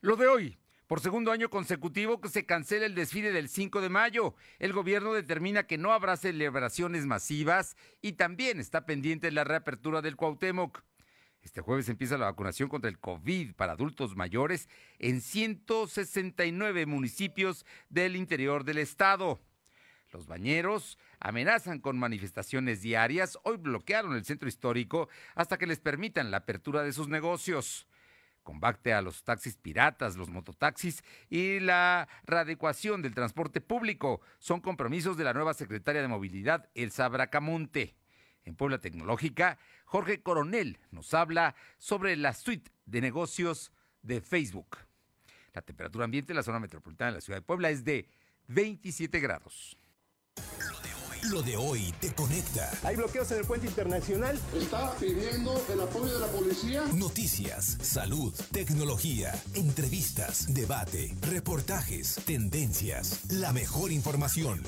Lo de hoy. Por segundo año consecutivo que se cancela el desfile del 5 de mayo. El gobierno determina que no habrá celebraciones masivas y también está pendiente la reapertura del Cuauhtémoc. Este jueves empieza la vacunación contra el COVID para adultos mayores en 169 municipios del interior del estado. Los bañeros amenazan con manifestaciones diarias. Hoy bloquearon el centro histórico hasta que les permitan la apertura de sus negocios combate a los taxis piratas, los mototaxis y la readecuación del transporte público son compromisos de la nueva secretaria de Movilidad, Elsa Bracamonte. En Puebla Tecnológica, Jorge Coronel nos habla sobre la suite de negocios de Facebook. La temperatura ambiente en la zona metropolitana de la ciudad de Puebla es de 27 grados. Lo de hoy te conecta. Hay bloqueos en el puente internacional. Está pidiendo el apoyo de la policía. Noticias, salud, tecnología, entrevistas, debate, reportajes, tendencias, la mejor información.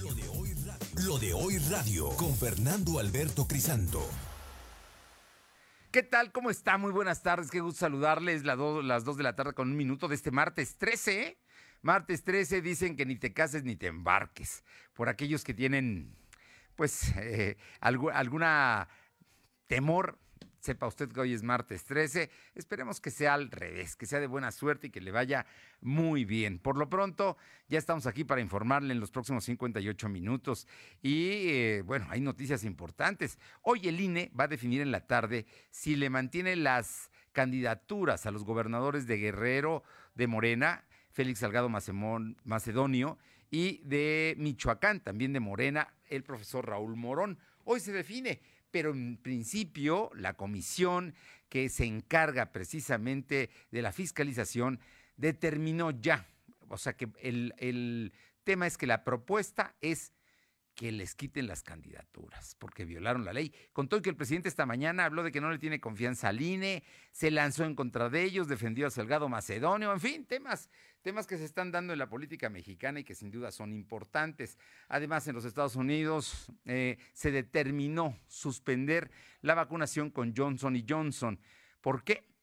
Lo de hoy radio, Lo de hoy radio con Fernando Alberto Crisanto. ¿Qué tal? ¿Cómo está? Muy buenas tardes. Qué gusto saludarles. las 2 de la tarde con un minuto de este martes 13. Martes 13 dicen que ni te cases ni te embarques. Por aquellos que tienen, pues, eh, alguna temor sepa usted que hoy es martes 13. Esperemos que sea al revés, que sea de buena suerte y que le vaya muy bien. Por lo pronto, ya estamos aquí para informarle en los próximos 58 minutos. Y eh, bueno, hay noticias importantes. Hoy el INE va a definir en la tarde si le mantiene las candidaturas a los gobernadores de Guerrero, de Morena Félix Salgado Macedonio, y de Michoacán, también de Morena, el profesor Raúl Morón. Hoy se define, pero en principio la comisión que se encarga precisamente de la fiscalización determinó ya, o sea que el, el tema es que la propuesta es que les quiten las candidaturas, porque violaron la ley. Contó que el presidente esta mañana habló de que no le tiene confianza al INE, se lanzó en contra de ellos, defendió a Salgado Macedonio, en fin, temas, temas que se están dando en la política mexicana y que sin duda son importantes. Además, en los Estados Unidos eh, se determinó suspender la vacunación con Johnson y Johnson. ¿Por qué?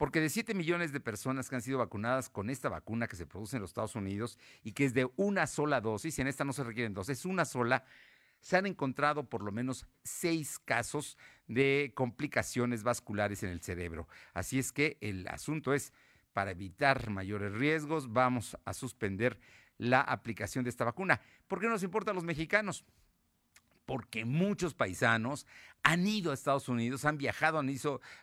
Porque de 7 millones de personas que han sido vacunadas con esta vacuna que se produce en los Estados Unidos y que es de una sola dosis, en esta no se requieren dos, es una sola, se han encontrado por lo menos seis casos de complicaciones vasculares en el cerebro. Así es que el asunto es, para evitar mayores riesgos, vamos a suspender la aplicación de esta vacuna. ¿Por qué nos importa a los mexicanos? Porque muchos paisanos han ido a Estados Unidos, han viajado, han,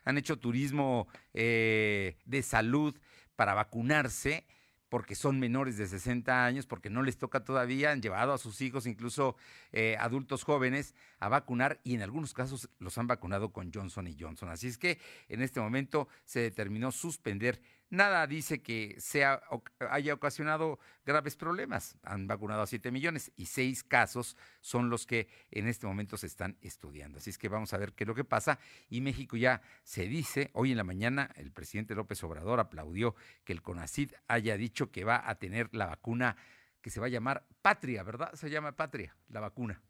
han hecho turismo eh, de salud para vacunarse porque son menores de 60 años, porque no les toca todavía, han llevado a sus hijos, incluso eh, adultos jóvenes, a vacunar y en algunos casos los han vacunado con Johnson y Johnson. Así es que en este momento se determinó suspender Nada dice que sea, haya ocasionado graves problemas. Han vacunado a 7 millones y 6 casos son los que en este momento se están estudiando. Así es que vamos a ver qué es lo que pasa. Y México ya se dice, hoy en la mañana el presidente López Obrador aplaudió que el CONACID haya dicho que va a tener la vacuna que se va a llamar Patria, ¿verdad? Se llama Patria, la vacuna.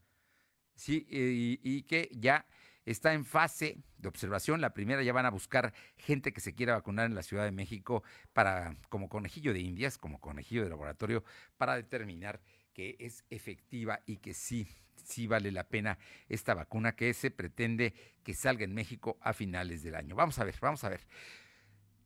Sí, y, y que ya está en fase de observación. La primera ya van a buscar gente que se quiera vacunar en la Ciudad de México para como conejillo de indias, como conejillo de laboratorio, para determinar que es efectiva y que sí, sí vale la pena esta vacuna que se pretende que salga en México a finales del año. Vamos a ver, vamos a ver.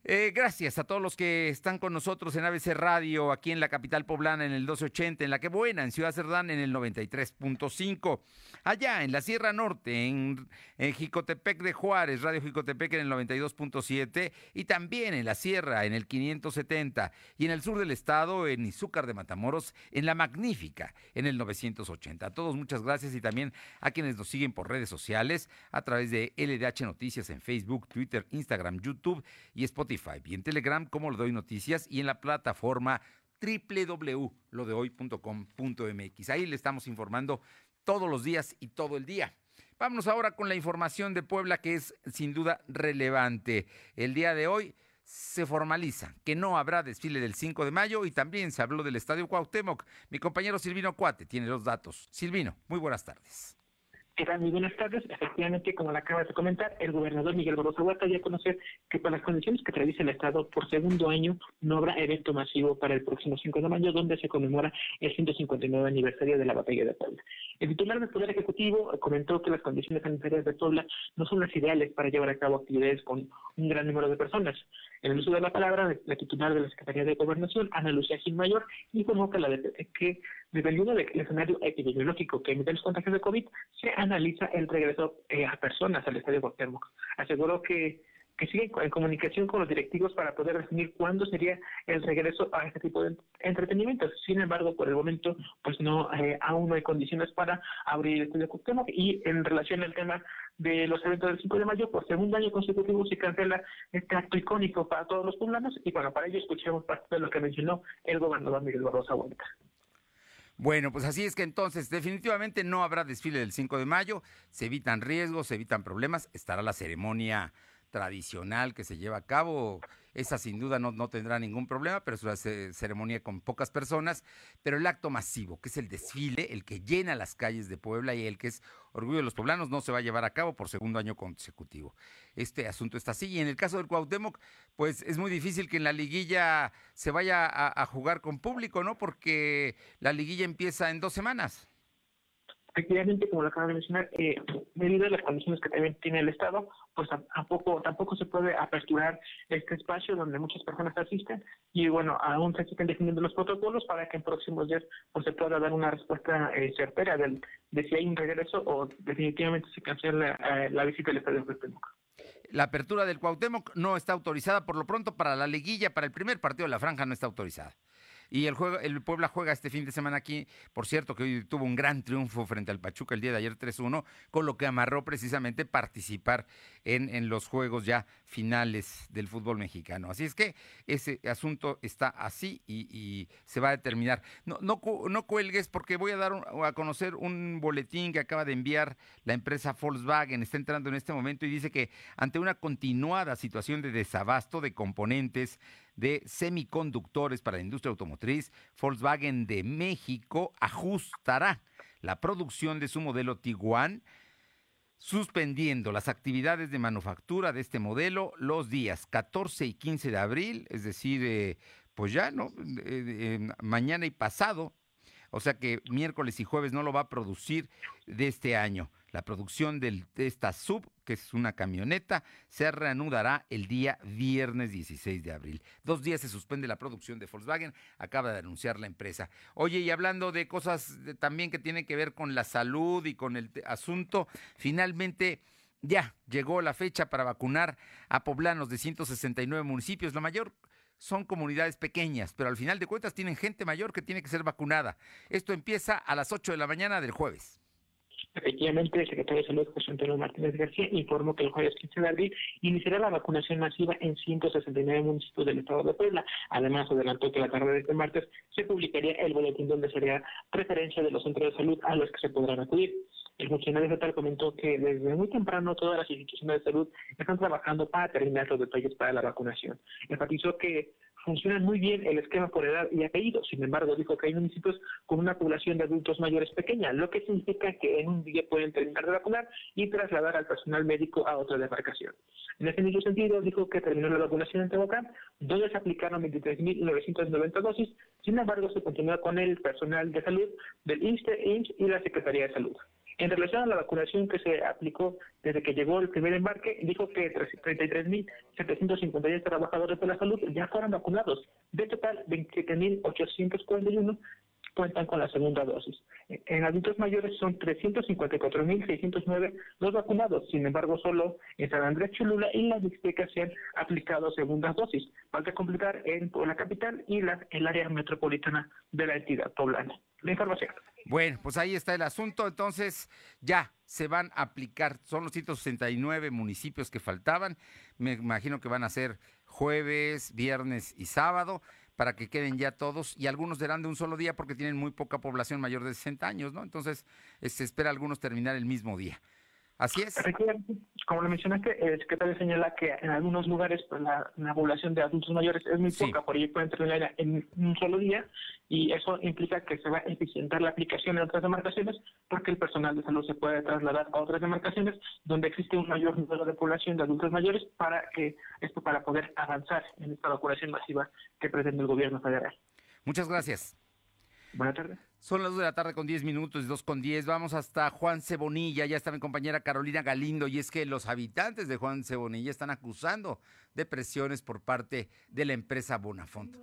Eh, gracias a todos los que están con nosotros en ABC Radio, aquí en la capital poblana en el 1280, en la que buena, en Ciudad Cerdán en el 93.5, allá en la Sierra Norte, en, Jicotepec de Juárez, Radio Jicotepec en el 92.7 y también en la Sierra en el 570 y en el sur del estado en Izúcar de Matamoros en la Magnífica en el 980. A todos muchas gracias y también a quienes nos siguen por redes sociales a través de LDH Noticias en Facebook, Twitter, Instagram, YouTube y Spotify y en Telegram como Lo Doy Noticias y en la plataforma www.lodehoy.com.mx. Ahí le estamos informando todos los días y todo el día. Vámonos ahora con la información de Puebla que es sin duda relevante. El día de hoy se formaliza que no habrá desfile del 5 de mayo y también se habló del Estadio Cuauhtémoc. Mi compañero Silvino Cuate tiene los datos. Silvino, muy buenas tardes. Buenas tardes. Efectivamente, como le acabas de comentar, el gobernador Miguel Barroso Huerta ya conocer que por las condiciones que tradice el Estado, por segundo año no habrá evento masivo para el próximo 5 de mayo, donde se conmemora el 159 aniversario de la Batalla de Puebla. El titular del Poder Ejecutivo comentó que las condiciones sanitarias de Puebla no son las ideales para llevar a cabo actividades con un gran número de personas. En el uso de la palabra, la titular de la Secretaría de Gobernación, Ana Lucía Gil Mayor, informó que, la de, que dependiendo del escenario epidemiológico que emite los contagios de COVID, se analiza el regreso eh, a personas al estadio Cuauhtémoc. Aseguró que que sigue en comunicación con los directivos para poder definir cuándo sería el regreso a este tipo de entretenimiento. Sin embargo, por el momento, pues no, eh, aún no hay condiciones para abrir el estudio Cuauhtémoc y en relación al tema de los eventos del 5 de mayo, por segundo año consecutivo se cancela este acto icónico para todos los poblanos y bueno, para ello escuchemos parte de lo que mencionó el gobernador Miguel Barroso Huerta. Bueno, pues así es que entonces definitivamente no habrá desfile del 5 de mayo, se evitan riesgos, se evitan problemas, estará la ceremonia tradicional que se lleva a cabo. Esa sin duda no, no tendrá ningún problema, pero es una ceremonia con pocas personas. Pero el acto masivo, que es el desfile, el que llena las calles de Puebla y el que es orgullo de los poblanos, no se va a llevar a cabo por segundo año consecutivo. Este asunto está así. Y en el caso del Cuauhtémoc, pues es muy difícil que en la liguilla se vaya a, a jugar con público, ¿no? Porque la liguilla empieza en dos semanas efectivamente, como lo acaba de mencionar, eh, debido a las condiciones que también tiene el Estado, pues tampoco, tampoco se puede aperturar este espacio donde muchas personas asisten y bueno, aún se siguen definiendo los protocolos para que en próximos días pues, se pueda dar una respuesta eh, certera del, de si hay un regreso o definitivamente se cancela eh, la visita al Estadio Cuauhtémoc. La apertura del Cuauhtémoc no está autorizada por lo pronto para la liguilla, para el primer partido de la franja no está autorizada. Y el, juego, el Puebla juega este fin de semana aquí, por cierto, que hoy tuvo un gran triunfo frente al Pachuca el día de ayer 3-1, con lo que amarró precisamente participar en, en los juegos ya finales del fútbol mexicano. Así es que ese asunto está así y, se va a determinar. No, no, no cuelgues porque voy a dar a conocer un boletín que acaba de enviar la empresa Volkswagen. Está entrando en este momento y dice que ante una continuada situación de desabasto de componentes, de semiconductores para la industria automotriz, Volkswagen de México ajustará la producción de su modelo Tiguan, suspendiendo las actividades de manufactura de este modelo los días 14 y 15 de abril, es decir, eh, pues ya, ¿no? Eh, eh, mañana y pasado, o sea que miércoles y jueves no lo va a producir de este año. La producción de esta sub, que es una camioneta, se reanudará el día viernes 16 de abril. Dos días se suspende la producción de Volkswagen, acaba de anunciar la empresa. Oye, y hablando de cosas también que tienen que ver con la salud y con el asunto, finalmente... Ya llegó la fecha para vacunar a poblanos de 169 municipios. La mayor son comunidades pequeñas, pero al final de cuentas tienen gente mayor que tiene que ser vacunada. Esto empieza a las 8 de la mañana del jueves. Efectivamente, el secretario de Salud, José Antonio Martínez García, informó que el jueves 15 de abril iniciará la vacunación masiva en 169 municipios del estado de Puebla. Además, adelantó que la tarde de este martes se publicaría el boletín donde sería referencia de los centros de salud a los que se podrán acudir. El funcionario estatal comentó que desde muy temprano todas las instituciones de salud están trabajando para terminar los detalles para la vacunación. Enfatizó que funciona muy bien el esquema por edad y apellido. Sin embargo, dijo que hay municipios con una población de adultos mayores pequeña, lo que significa que en un día pueden terminar de vacunar y trasladar al personal médico a otra demarcación. En ese mismo sentido, dijo que terminó la vacunación en Tehuacán, donde se aplicaron 23.990 dosis. Sin embargo, se continúa con el personal de salud del INSTE, INS y la Secretaría de Salud. En relación a la vacunación que se aplicó desde que llegó el primer embarque, dijo que 33.752 trabajadores de la salud ya fueron vacunados. De total, 27.841 cuentan con la segunda dosis. En adultos mayores son 354.609 los vacunados. Sin embargo, solo en San Andrés Cholula y la Mixteca se han aplicado segundas dosis. Falta completar en la capital y la, el área metropolitana de la entidad poblana. La información. Bueno, pues ahí está el asunto. Entonces, ya se van a aplicar. Son los 169 municipios que faltaban. Me imagino que van a ser jueves, viernes y sábado para que queden ya todos. Y algunos serán de un solo día porque tienen muy poca población mayor de 60 años, ¿no? Entonces, se espera algunos terminar el mismo día. Así es. Como lo mencionaste, el secretario señala que en algunos lugares pues, la, población de adultos mayores es muy poca, por ello pueden terminar en un solo día y eso implica que se va a eficientar la aplicación en otras demarcaciones porque el personal de salud se puede trasladar a otras demarcaciones donde existe un mayor número de población de adultos mayores para que esto para poder avanzar en esta vacunación masiva que pretende el gobierno federal. Muchas gracias. Buenas tardes. Son las 2 de la tarde con 10 minutos, 2 con 10. Vamos hasta Juan Cebonilla. Ya está mi compañera Carolina Galindo. Y es que los habitantes de Juan Cebonilla están acusando de presiones por parte de la empresa Bonafont.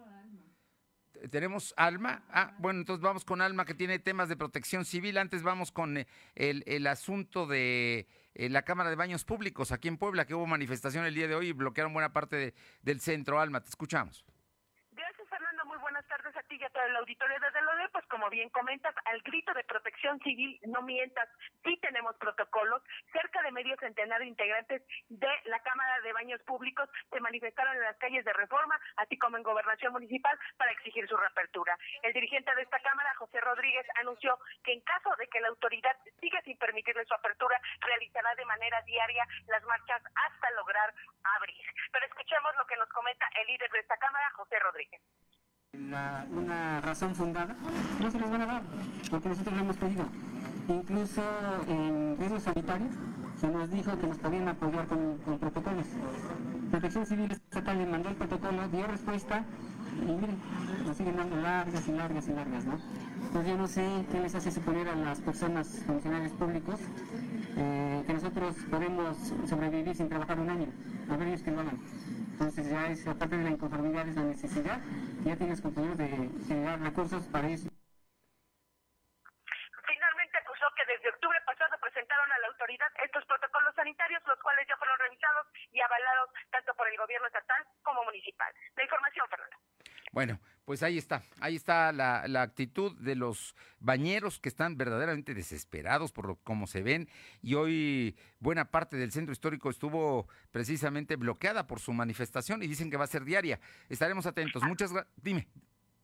¿Tenemos Alma? Ah, bueno, entonces vamos con Alma que tiene temas de protección civil. Antes vamos con eh, el, asunto de eh, la Cámara de Baños Públicos aquí en Puebla, que hubo manifestación el día de hoy y bloquearon buena parte del centro. Alma, te escuchamos a ti y a todo el auditorio desde LODE, pues como bien comentas, al grito de protección civil, no mientas, sí tenemos protocolos. Cerca de medio centenar de integrantes de la Cámara de Baños Públicos se manifestaron en las calles de Reforma, así como en Gobernación Municipal, para exigir su reapertura. El dirigente de esta Cámara, José Rodríguez, anunció que en caso de que la autoridad siga sin permitirle su apertura, realizará de manera diaria las marchas hasta lograr abrir. Pero escuchemos lo que nos comenta el líder de esta Cámara, José Rodríguez una razón fundada, no se les van a dar, porque nosotros lo hemos pedido. Incluso en riesgos sanitarios se nos dijo que nos podían apoyar con, protocolos. Protección Civil Estatal le mandó el protocolo, dio respuesta y miren, nos siguen dando largas y largas y largas, ¿no? Entonces yo no sé qué les hace suponer a las personas, funcionarios públicos, eh, que nosotros podemos sobrevivir sin trabajar un año. A ver ellos que lo hagan. Entonces ya es, aparte de la inconformidad, es la necesidad, ya tienes compañeros de generar recursos para eso. Finalmente acusó que desde octubre pasado presentaron a la autoridad estos protocolos sanitarios, los cuales ya fueron revisados y avalados tanto por el gobierno estatal como municipal. La información, Fernando. Bueno, pues ahí está, ahí está la, actitud de los bañeros que están verdaderamente desesperados por lo, cómo se ven y hoy buena parte del centro histórico estuvo precisamente bloqueada por su manifestación y dicen que va a ser diaria. Estaremos atentos. Muchas gracias. Dime,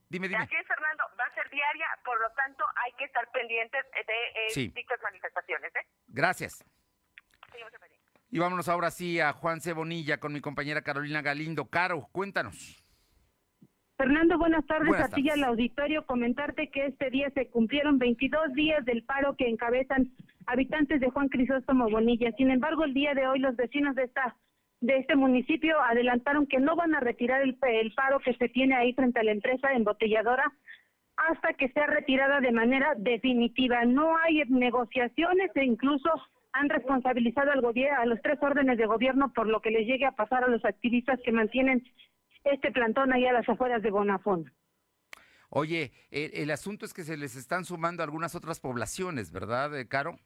dime, dime. Es, Fernando, va a ser diaria, por lo tanto hay que estar pendientes de eh, dichas manifestaciones. ¿eh? Gracias. Y vámonos ahora sí a Juan Cebonilla con mi compañera Carolina Galindo. Caro, cuéntanos. Fernando, buenas tardes. a ti y al auditorio. Comentarte que este día se cumplieron 22 días del paro que encabezan habitantes de Juan Crisóstomo Bonilla. Sin embargo, el día de hoy los vecinos de esta de este municipio adelantaron que no van a retirar el, el paro que se tiene ahí frente a la empresa embotelladora hasta que sea retirada de manera definitiva. No hay negociaciones e incluso han responsabilizado al gobierno, a los tres órdenes de gobierno por lo que les llegue a pasar a los activistas que mantienen este plantón ahí a las afueras de Bonafón. Oye, el, asunto es que se les están sumando algunas otras poblaciones, ¿verdad, eh, Caro?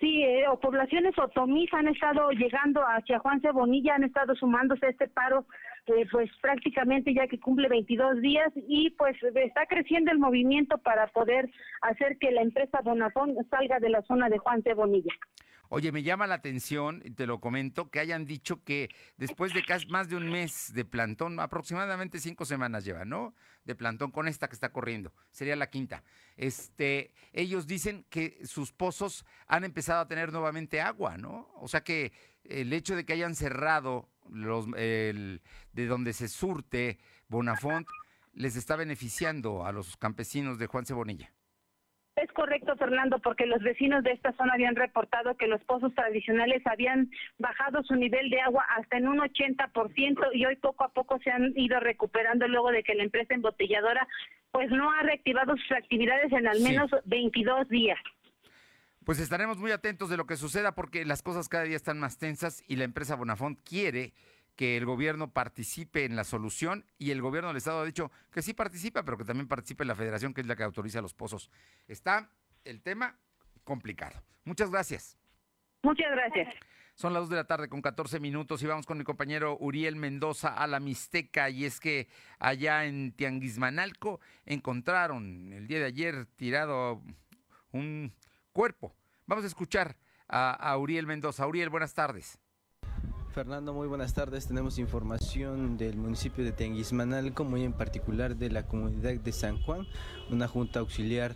Sí, eh, o poblaciones otomís han estado llegando hacia Juan Cebonilla, han estado sumándose a este paro, eh, pues prácticamente ya que cumple 22 días y pues está creciendo el movimiento para poder hacer que la empresa Bonafón salga de la zona de Juan Cebonilla. Oye, me llama la atención, y te lo comento, que hayan dicho que después de casi más de un mes de plantón, aproximadamente cinco semanas lleva, ¿no? De plantón con esta que está corriendo, sería la quinta. Este, ellos dicen que sus pozos han empezado a tener nuevamente agua, ¿no? O sea que el hecho de que hayan cerrado los, el, de donde se surte Bonafont les está beneficiando a los campesinos de Juan Cebonilla. Es correcto, Fernando, porque los vecinos de esta zona habían reportado que los pozos tradicionales habían bajado su nivel de agua hasta en un 80% y hoy poco a poco se han ido recuperando luego de que la empresa embotelladora pues no ha reactivado sus actividades en al menos 22 días. Pues estaremos muy atentos de lo que suceda porque las cosas cada día están más tensas y la empresa Bonafont quiere que el gobierno participe en la solución y el gobierno del Estado ha dicho que sí participa, pero que también participe la federación, que es la que autoriza los pozos. Está el tema complicado. Muchas gracias. Muchas gracias. Son las 2 de la tarde con 14 minutos y vamos con mi compañero Uriel Mendoza a la Mixteca y es que allá en Tianguismanalco encontraron el día de ayer tirado un cuerpo. Vamos a escuchar a, a Uriel Mendoza. Uriel, buenas tardes. Fernando, muy buenas tardes. Tenemos información del municipio de Tenguismanalco, muy en particular de la comunidad de San Juan, una junta auxiliar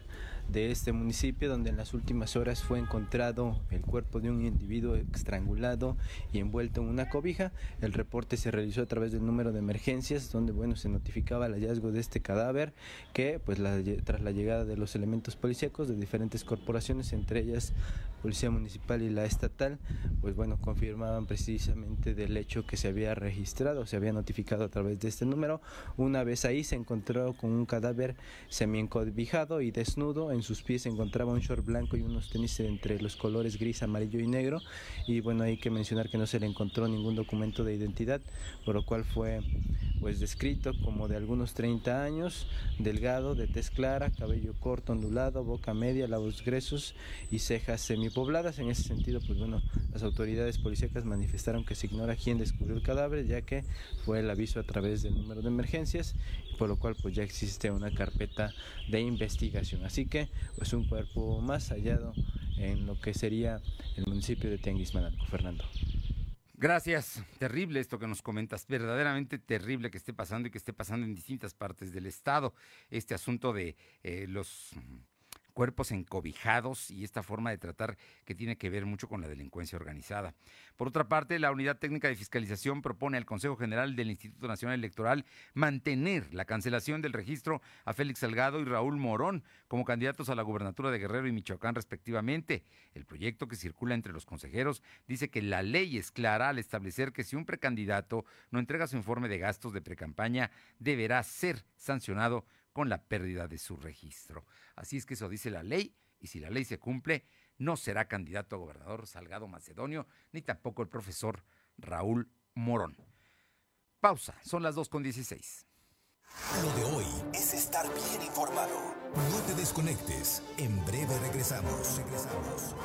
de este municipio donde en las últimas horas fue encontrado el cuerpo de un individuo estrangulado y envuelto en una cobija. El reporte se realizó a través del número de emergencias donde bueno se notificaba el hallazgo de este cadáver que pues tras la llegada de los elementos policíacos de diferentes corporaciones entre ellas Policía Municipal y la Estatal, pues bueno, confirmaban precisamente del hecho que se había registrado, se había notificado a través de este número. Una vez ahí se encontró con un cadáver semi-encobijado y desnudo, en sus pies se encontraba un short blanco y unos tenis entre los colores gris, amarillo y negro. Y bueno, hay que mencionar que no se le encontró ningún documento de identidad, por lo cual fue pues descrito como de algunos 30 años, delgado, de tez clara, cabello corto, ondulado, boca media, labios gruesos y cejas semipobladas. En ese sentido, pues bueno, las autoridades policíacas manifestaron que se ignora quién descubrió el cadáver, ya que fue el aviso a través del número de emergencias, por lo cual pues ya existe una carpeta de investigación. Así que pues un cuerpo más hallado en lo que sería el municipio de Tianguismanalco, Fernando. Gracias. Terrible esto que nos comentas. Verdaderamente terrible que esté pasando y que esté pasando en distintas partes del estado. Este asunto de eh, los cuerpos encobijados y esta forma de tratar que tiene que ver mucho con la delincuencia organizada. Por otra parte, la Unidad Técnica de Fiscalización propone al Consejo General del Instituto Nacional Electoral mantener la cancelación del registro a Félix Salgado y Raúl Morón como candidatos a la gubernatura de Guerrero y Michoacán respectivamente. El proyecto que circula entre los consejeros dice que la ley es clara al establecer que si un precandidato no entrega su informe de gastos de precampaña, deberá ser sancionado con la pérdida de su registro. Así es que eso dice la ley, y si la ley se cumple, no será candidato a gobernador Salgado Macedonio, ni tampoco el profesor Raúl Morón. Pausa, son las 2.16. Lo de hoy es estar bien informado. No te desconectes. En breve regresamos. Regresamos.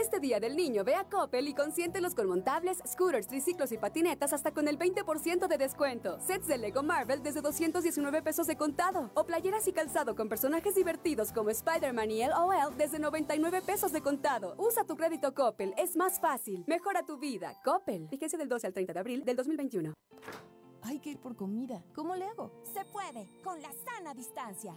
Este Día del Niño ve a Coppel y consiéntelos con montables, scooters, triciclos y patinetas hasta con el 20% de descuento. Sets de Lego Marvel desde 219 pesos de contado. O playeras y calzado con personajes divertidos como Spider-Man y LOL desde 99 pesos de contado. Usa tu crédito Coppel, es más fácil. Mejora tu vida. Coppel. Vigencia del 12 al 30 de abril del 2021. Hay que ir por comida. ¿Cómo le hago? Se puede, con la sana distancia.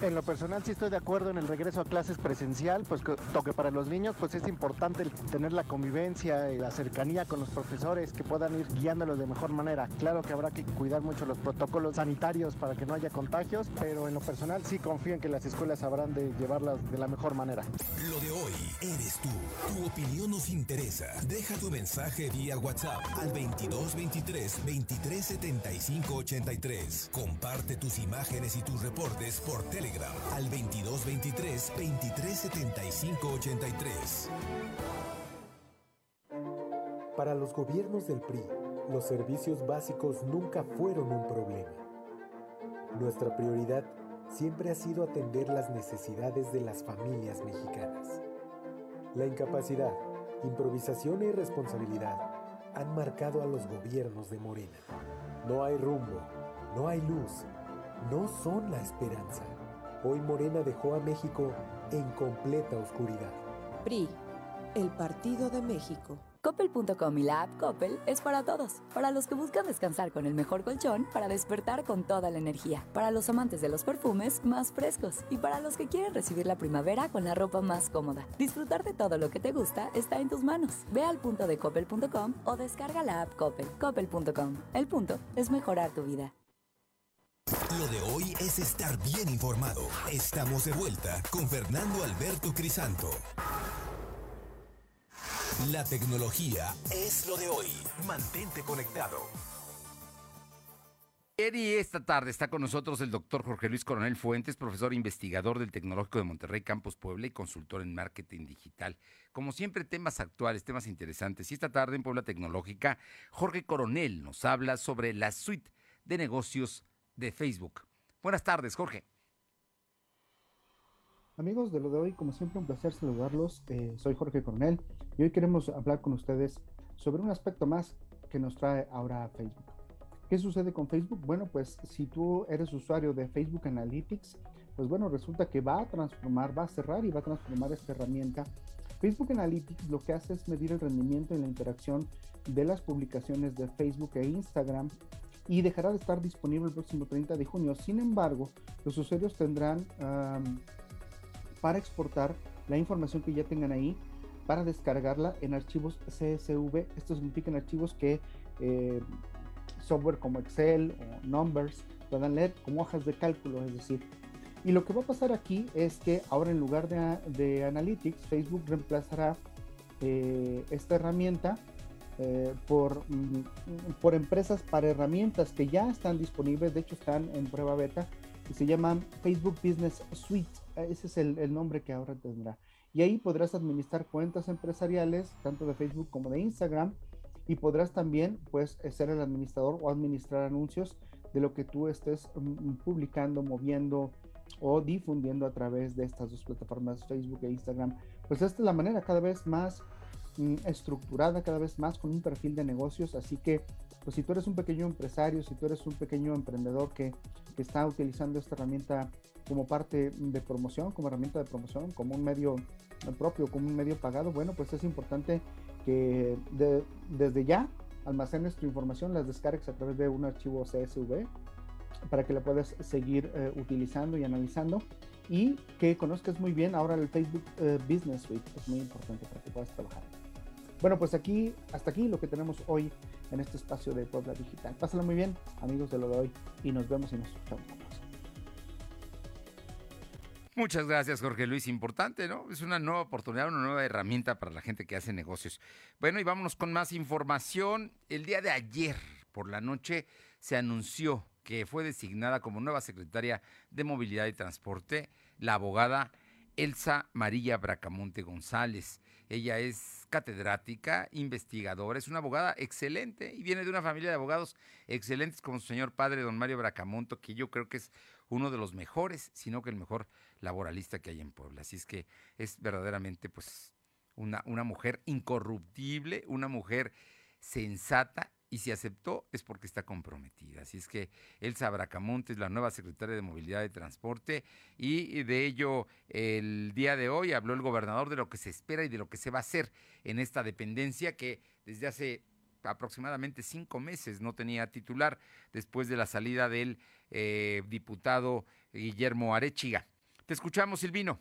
En lo personal sí estoy de acuerdo en el regreso a clases presencial, pues toque para los niños pues es importante tener la convivencia y la cercanía con los profesores que puedan ir guiándolos de mejor manera. Claro que habrá que cuidar mucho los protocolos sanitarios para que no haya contagios, pero en lo personal sí confío en que las escuelas sabrán de llevarlas de la mejor manera. Lo de hoy eres tú. Tu opinión nos interesa. Deja tu mensaje vía WhatsApp al 2223 2375 83. Comparte tus imágenes y tus reportes por Telegram al 2223 2375 83. Para los gobiernos del PRI, los servicios básicos nunca fueron un problema. Nuestra prioridad siempre ha sido atender las necesidades de las familias mexicanas. La incapacidad, improvisación e irresponsabilidad han marcado a los gobiernos de Morena. No hay rumbo, no hay luz, no son la esperanza. Hoy Morena dejó a México en completa oscuridad. PRI, el Partido de México. Coppel.com y la app Coppel es para todos. Para los que buscan descansar con el mejor colchón, para despertar con toda la energía. Para los amantes de los perfumes más frescos. Y para los que quieren recibir la primavera con la ropa más cómoda. Disfrutar de todo lo que te gusta está en tus manos. Ve al punto de coppel.com o descarga la app Coppel. Coppel.com. El punto es mejorar tu vida. Lo de hoy es estar bien informado. Estamos de vuelta con Fernando Alberto Crisanto. La tecnología es lo de hoy. Mantente conectado. Y esta tarde está con nosotros el doctor Jorge Luis Coronel Fuentes, profesor investigador del Tecnológico de Monterrey Campus Puebla y consultor en marketing digital. Como siempre, temas actuales, temas interesantes. Y esta tarde en Puebla Tecnológica, Jorge Coronel nos habla sobre la suite de negocios de Facebook. Buenas tardes, Jorge. Amigos de lo de hoy, como siempre, un placer saludarlos. Eh, soy Jorge Coronel y hoy queremos hablar con ustedes sobre un aspecto más que nos trae ahora Facebook. ¿Qué sucede con Facebook? Bueno, pues si tú eres usuario de Facebook Analytics, pues bueno, resulta que va a transformar, va a cerrar y va a transformar esta herramienta. Facebook Analytics lo que hace es medir el rendimiento y la interacción de las publicaciones de Facebook e Instagram y dejará de estar disponible el próximo 30 de junio. Sin embargo, los usuarios tendrán para exportar la información que ya tengan ahí para descargarla en archivos CSV. Esto significa en archivos que eh, software como Excel o Numbers puedan leer como hojas de cálculo, es decir. Y lo que va a pasar aquí es que ahora en lugar de, Analytics, Facebook reemplazará eh, esta herramienta eh, por, mm, por empresas para herramientas que ya están disponibles, de hecho están en prueba beta, y se llaman Facebook Business Suite. Ese es el, nombre que ahora tendrá. Y ahí podrás administrar cuentas empresariales, tanto de Facebook como de Instagram, y podrás también pues ser el administrador o administrar anuncios de lo que tú estés mm, publicando, moviendo o difundiendo a través de estas dos plataformas, Facebook e Instagram. Pues esta es la manera cada vez más estructurada cada vez más con un perfil de negocios, así que pues si tú eres un pequeño empresario, si tú eres un pequeño emprendedor que, que está utilizando esta herramienta como parte de promoción, como herramienta de promoción, como un medio propio, como un medio pagado, bueno, pues es importante que desde ya almacenes tu información, las descargues a través de un archivo CSV para que la puedas seguir eh, utilizando y analizando y que conozcas muy bien ahora el Facebook eh, Business Suite, es muy importante para que puedas trabajar. Bueno, pues aquí, hasta aquí lo que tenemos hoy en este espacio de Puebla Digital. Pásala muy bien, amigos de lo de hoy, y nos vemos y nos escuchamos. Muchas gracias, Jorge Luis. Importante, ¿no? Es una nueva oportunidad, una nueva herramienta para la gente que hace negocios. Bueno, y vámonos con más información. El día de ayer, por la noche, se anunció que fue designada como nueva secretaria de Movilidad y Transporte la abogada Elsa María Bracamonte González. Ella es catedrática, investigadora, es una abogada excelente y viene de una familia de abogados excelentes como su señor padre, don Mario Bracamonto, que yo creo que es uno de los mejores, sino que el mejor laboralista que hay en Puebla. Así es que es verdaderamente pues una, una mujer incorruptible, una mujer sensata y si aceptó es porque está comprometida. Así es que Elsa Bracamonte es la nueva secretaria de Movilidad y Transporte y de ello el día de hoy habló el gobernador de lo que se espera y de lo que se va a hacer en esta dependencia que desde hace aproximadamente cinco meses no tenía titular después de la salida del eh, diputado Guillermo Arechiga. Te escuchamos, Silvino.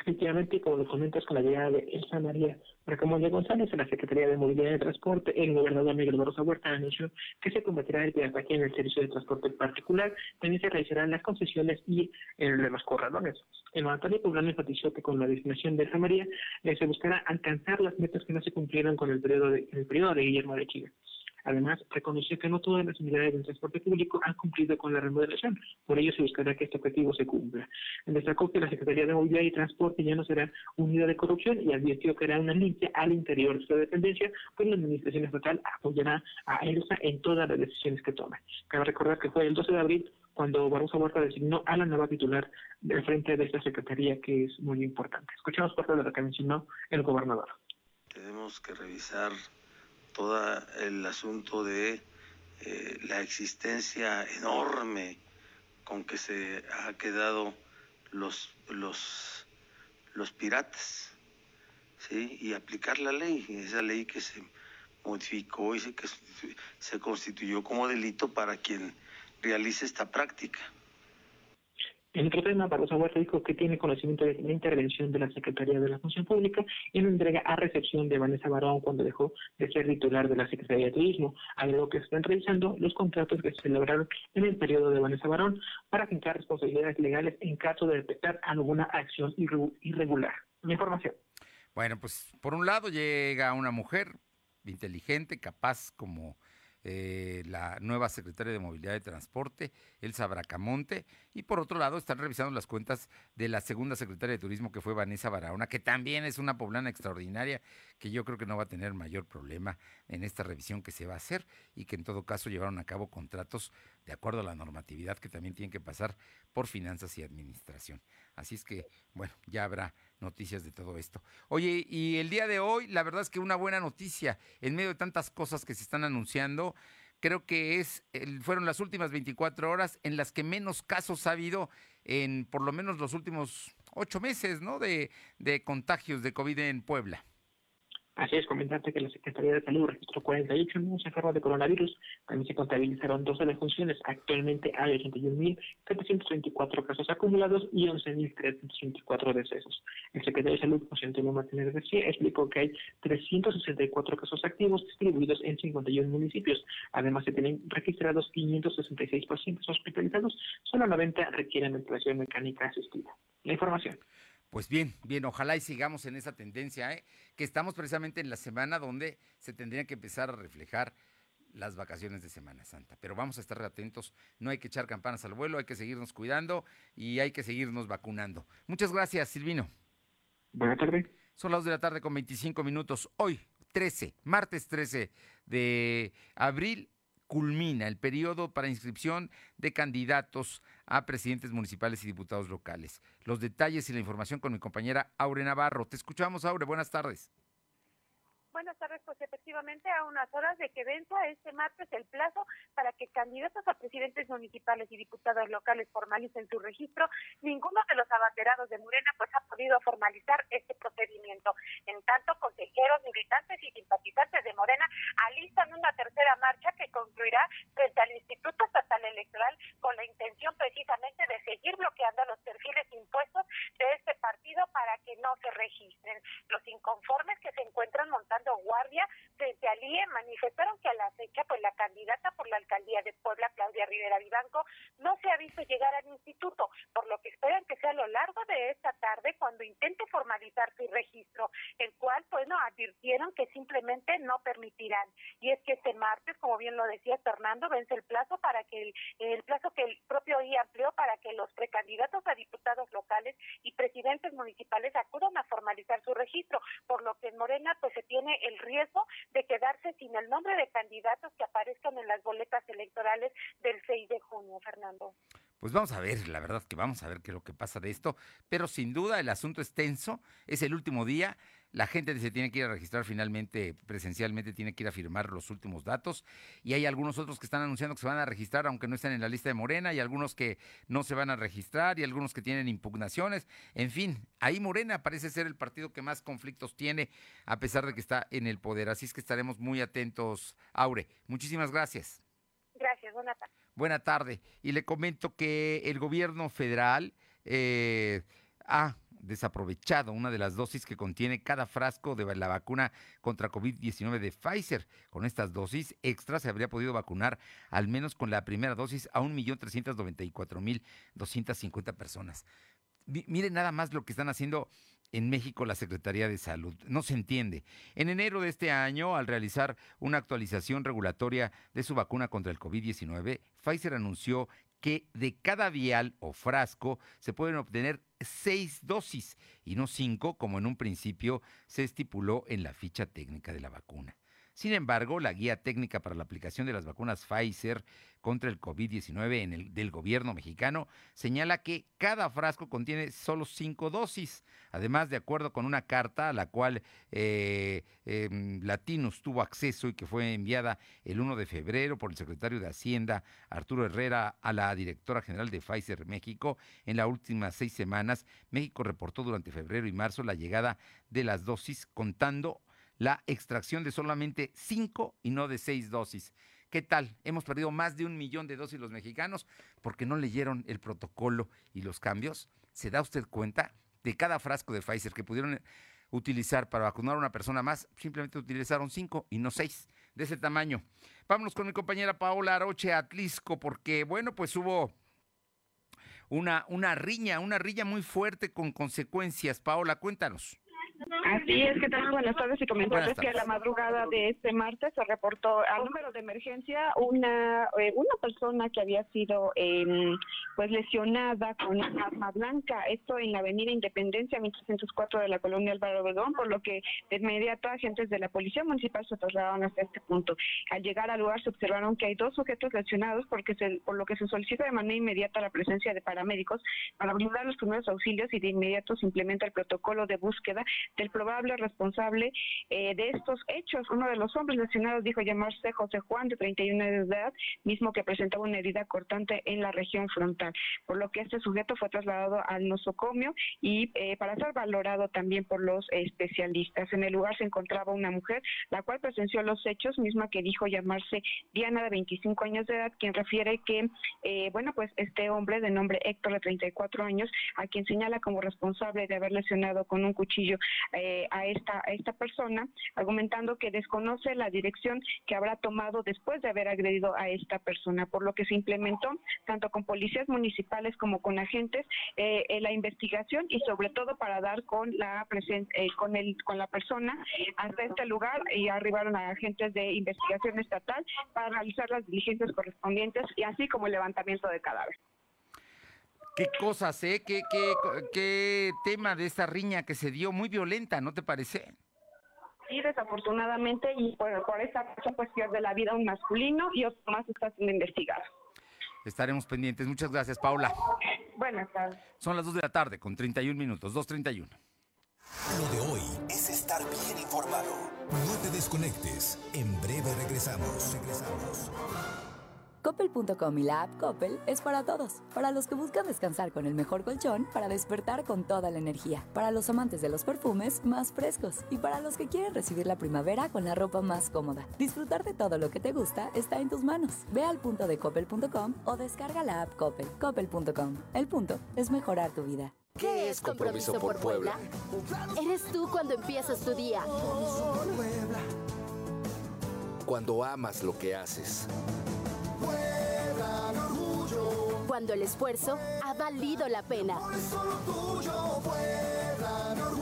Efectivamente, como lo comentas con la llegada de Elsa María Racamonde González en la Secretaría de Movilidad y Transporte, el gobernador Miguel Barroso Huerta anunció que se convertirá el aquí en el servicio de transporte particular, también se realizarán las concesiones y el de los corredores. En Antonio Poblano enfatizó que con la designación de Elsa María eh, se buscará alcanzar las metas que no se cumplieron con el periodo de, el periodo de Guillermo de Chile. Además, reconoció que no todas las unidades del transporte público han cumplido con la remodelación, por ello se buscará que este objetivo se cumpla. Destacó que la Secretaría de Movilidad y Transporte ya no será unidad de corrupción y advirtió que hará una limpia al interior de su dependencia, pues la Administración Estatal apoyará a ELSA en todas las decisiones que tome. Cabe recordar que fue el 12 de abril cuando Barroso Huerta designó a la nueva titular del frente de esta Secretaría, que es muy importante. Escuchamos parte de lo que mencionó el gobernador. Tenemos que revisar todo el asunto de eh, la existencia enorme con que se ha quedado los, los, los piratas, ¿sí? y aplicar la ley, esa ley que se modificó y se, que se constituyó como delito para quien realice esta práctica. En otro tema, Barroso Huerta dijo que tiene conocimiento de la intervención de la Secretaría de la Función Pública en una entrega a recepción de Vanessa Barón cuando dejó de ser titular de la Secretaría de Turismo, algo que están revisando los contratos que se celebraron en el periodo de Vanessa Barón para fincar responsabilidades legales en caso de detectar alguna acción irregular. La información. Bueno, pues por un lado llega una mujer inteligente, capaz como eh, la nueva secretaria de Movilidad y Transporte, Elsa Bracamonte, y por otro lado están revisando las cuentas de la segunda secretaria de Turismo que fue Vanessa Barahona, que también es una poblana extraordinaria, que yo creo que no va a tener mayor problema en esta revisión que se va a hacer y que en todo caso llevaron a cabo contratos de acuerdo a la normatividad que también tienen que pasar por finanzas y administración. Así es que, bueno, ya habrá noticias de todo esto. Oye, y el día de hoy, la verdad es que una buena noticia, en medio de tantas cosas que se están anunciando, creo que es fueron las últimas 24 horas en las que menos casos ha habido en por lo menos los últimos ocho meses, ¿no? De, de contagios de COVID en Puebla. Así es, comentarte que la Secretaría de Salud registró 48 nuevos enfermos de coronavirus. También se contabilizaron 12 defunciones. Actualmente hay 81.724 casos acumulados y 11.324 decesos. El secretario de Salud, José Antonio Martínez explicó que hay 364 casos activos distribuidos en 51 municipios. Además, se tienen registrados 566 pacientes hospitalizados. Solo 90 requieren ventilación mecánica asistida. La información. Pues bien, bien, ojalá y sigamos en esa tendencia, ¿eh? que estamos precisamente en la semana donde se tendrían que empezar a reflejar las vacaciones de Semana Santa. Pero vamos a estar atentos, no hay que echar campanas al vuelo, hay que seguirnos cuidando y hay que seguirnos vacunando. Muchas gracias, Silvino. Buenas tardes. Son las 2 de la tarde con 25 minutos. Hoy, 13, martes 13 de abril, culmina el periodo para inscripción de candidatos a presidentes municipales y diputados locales. Los detalles y la información con mi compañera Aure Navarro. Te escuchamos, Aure. Buenas tardes. Buenas tardes, pues efectivamente a unas horas de que venza este martes el plazo para que candidatos a presidentes municipales y diputados locales formalicen su registro, ninguno de los abanderados de Morena pues ha podido formalizar este procedimiento. En tanto, consejeros, militantes y simpatizantes de Morena alistan una tercera marcha que concluirá frente al Instituto Estatal Electoral con la intención precisamente de seguir bloqueando los perfiles impuestos de este partido para que no se registren. Los inconformes que se encuentran montando guardia frente al IE manifestaron que a la fecha pues la candidata por la alcaldía de Puebla, Claudia Rivera Vivanco, no se ha visto llegar al instituto, por lo que esperan que sea a lo largo de esta tarde cuando intente formalizar su registro, el cual pues no advirtieron que simplemente no permitirán. Y es que este martes, como bien lo decía Fernando, vence el plazo para que el, el plazo que el propio IE amplió para que los precandidatos a diputados locales y presidentes municipales acudan a formalizar su registro, por lo que en Morena pues se tiene el riesgo de quedarse sin el nombre de candidatos que aparezcan en las boletas electorales del 6 de junio, Fernando. Pues vamos a ver, la verdad que vamos a ver qué es lo que pasa de esto, pero sin duda el asunto es tenso, es el último día, la gente se tiene que ir a registrar finalmente, presencialmente tiene que ir a firmar los últimos datos y hay algunos otros que están anunciando que se van a registrar aunque no estén en la lista de Morena y algunos que no se van a registrar y algunos que tienen impugnaciones. En fin, ahí Morena parece ser el partido que más conflictos tiene a pesar de que está en el poder. Así es que estaremos muy atentos, Aure. Muchísimas gracias. Gracias, buena. Buena tarde. Y le comento que el gobierno federal eh, ha desaprovechado una de las dosis que contiene cada frasco de la vacuna contra COVID-19 de Pfizer. Con estas dosis extras se habría podido vacunar al menos con la primera dosis a 1.394.250 personas. Miren nada más lo que están haciendo en México la Secretaría de Salud. No se entiende. En enero de este año, al realizar una actualización regulatoria de su vacuna contra el COVID-19, Pfizer anunció que de cada vial o frasco se pueden obtener seis dosis y no cinco como en un principio se estipuló en la ficha técnica de la vacuna. Sin embargo, la guía técnica para la aplicación de las vacunas Pfizer contra el COVID-19 en el, del gobierno mexicano señala que cada frasco contiene solo cinco dosis. Además, de acuerdo con una carta a la cual eh, em, Latinos tuvo acceso y que fue enviada el 1 de febrero por el secretario de Hacienda, Arturo Herrera, a la directora general de Pfizer México, en las últimas seis semanas, México reportó durante febrero y marzo la llegada de las dosis contando la extracción de solamente cinco y no de seis dosis. ¿Qué tal? Hemos perdido más de un millón de dosis los mexicanos porque no leyeron el protocolo y los cambios. ¿Se da usted cuenta de cada frasco de Pfizer que pudieron utilizar para vacunar a una persona más? Simplemente utilizaron cinco y no seis de ese tamaño. Vámonos con mi compañera Paola Aroche Atlisco porque, bueno, pues hubo una, una riña, una riña muy fuerte con consecuencias. Paola, cuéntanos. Así es, que tal? Buenas tardes y comentarles que a la madrugada de este martes se reportó al número de emergencia una eh, una persona que había sido em, pues lesionada con una arma blanca, esto en la avenida Independencia 1304 de la colonia Álvaro Obregón, por lo que de inmediato agentes de la Policía Municipal se trasladaron hasta este punto. Al llegar al lugar se observaron que hay dos sujetos lesionados porque se, por lo que se solicita de manera inmediata la presencia de paramédicos para brindar los primeros auxilios y de inmediato se implementa el protocolo de búsqueda del probable responsable eh, de estos hechos. Uno de los hombres lesionados dijo llamarse José Juan, de 31 años de edad, mismo que presentaba una herida cortante en la región frontal, por lo que este sujeto fue trasladado al nosocomio y eh, para ser valorado también por los especialistas. En el lugar se encontraba una mujer, la cual presenció los hechos, misma que dijo llamarse Diana, de 25 años de edad, quien refiere que, eh, bueno, pues este hombre de nombre Héctor, de 34 años, a quien señala como responsable de haber lesionado con un cuchillo eh, a, esta, a esta persona, argumentando que desconoce la dirección que habrá tomado después de haber agredido a esta persona, por lo que se implementó tanto con policías municipales como con agentes eh, en la investigación y sobre todo para dar con la eh, con el con la persona hasta este lugar y arribaron a agentes de investigación estatal para realizar las diligencias correspondientes y así como el levantamiento de cadáver. Qué cosas, ¿eh? Qué, qué, qué tema de esta riña que se dio, muy violenta, ¿no te parece? Sí, desafortunadamente, y por, esta razón pues pierde la vida un masculino y otro más está siendo investigado. Estaremos pendientes. Muchas gracias, Paula. Buenas tardes. Son las 2 de la tarde con 31 minutos, 2.31. Lo de hoy es estar bien informado. No te desconectes. En breve regresamos. Regresamos. Coppel.com y la app Coppel es para todos. Para los que buscan descansar con el mejor colchón, para despertar con toda la energía. Para los amantes de los perfumes más frescos. Y para los que quieren recibir la primavera con la ropa más cómoda. Disfrutar de todo lo que te gusta está en tus manos. Ve al punto de Coppel.com o descarga la app Coppel. Coppel.com. El punto es mejorar tu vida. ¿Qué es compromiso por Puebla? Eres tú cuando empiezas tu día. Cuando amas lo que haces cuando el esfuerzo ha valido la pena.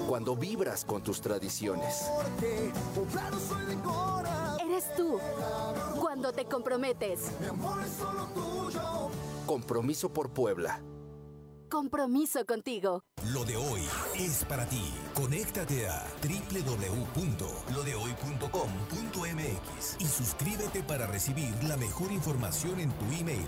Cuando vibras con tus tradiciones. Eres tú. Cuando te comprometes. Compromiso por Puebla. Compromiso contigo. Lo de hoy es para ti. Conéctate a www.lodehoy.com.mx y suscríbete para recibir la mejor información en tu email.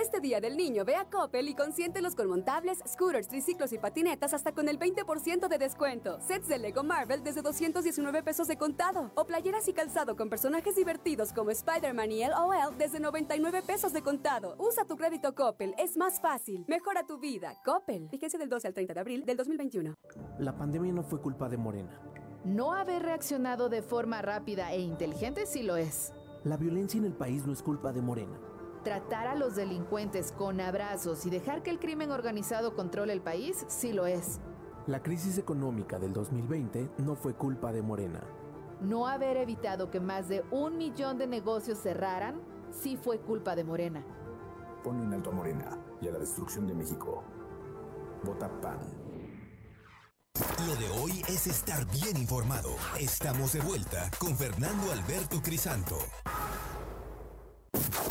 Este Día del Niño ve a Coppel y consiéntelos con montables, scooters, triciclos y patinetas hasta con el 20% de descuento. Sets de Lego Marvel desde 219 pesos de contado. O playeras y calzado con personajes divertidos como Spider-Man y LOL desde 99 pesos de contado. Usa tu crédito Coppel, es más fácil. Mejora tu vida. Coppel. Fíjense del 12 al 30 de abril del 2021. La pandemia no fue culpa de Morena. No haber reaccionado de forma rápida e inteligente sí lo es. La violencia en el país no es culpa de Morena. Tratar a los delincuentes con abrazos y dejar que el crimen organizado controle el país sí lo es. La crisis económica del 2020 no fue culpa de Morena. No haber evitado que más de un millón de negocios cerraran sí fue culpa de Morena. Pone un alto a Morena y a la destrucción de México. Vota PAN. Lo de hoy es estar bien informado. Estamos de vuelta con Fernando Alberto Crisanto.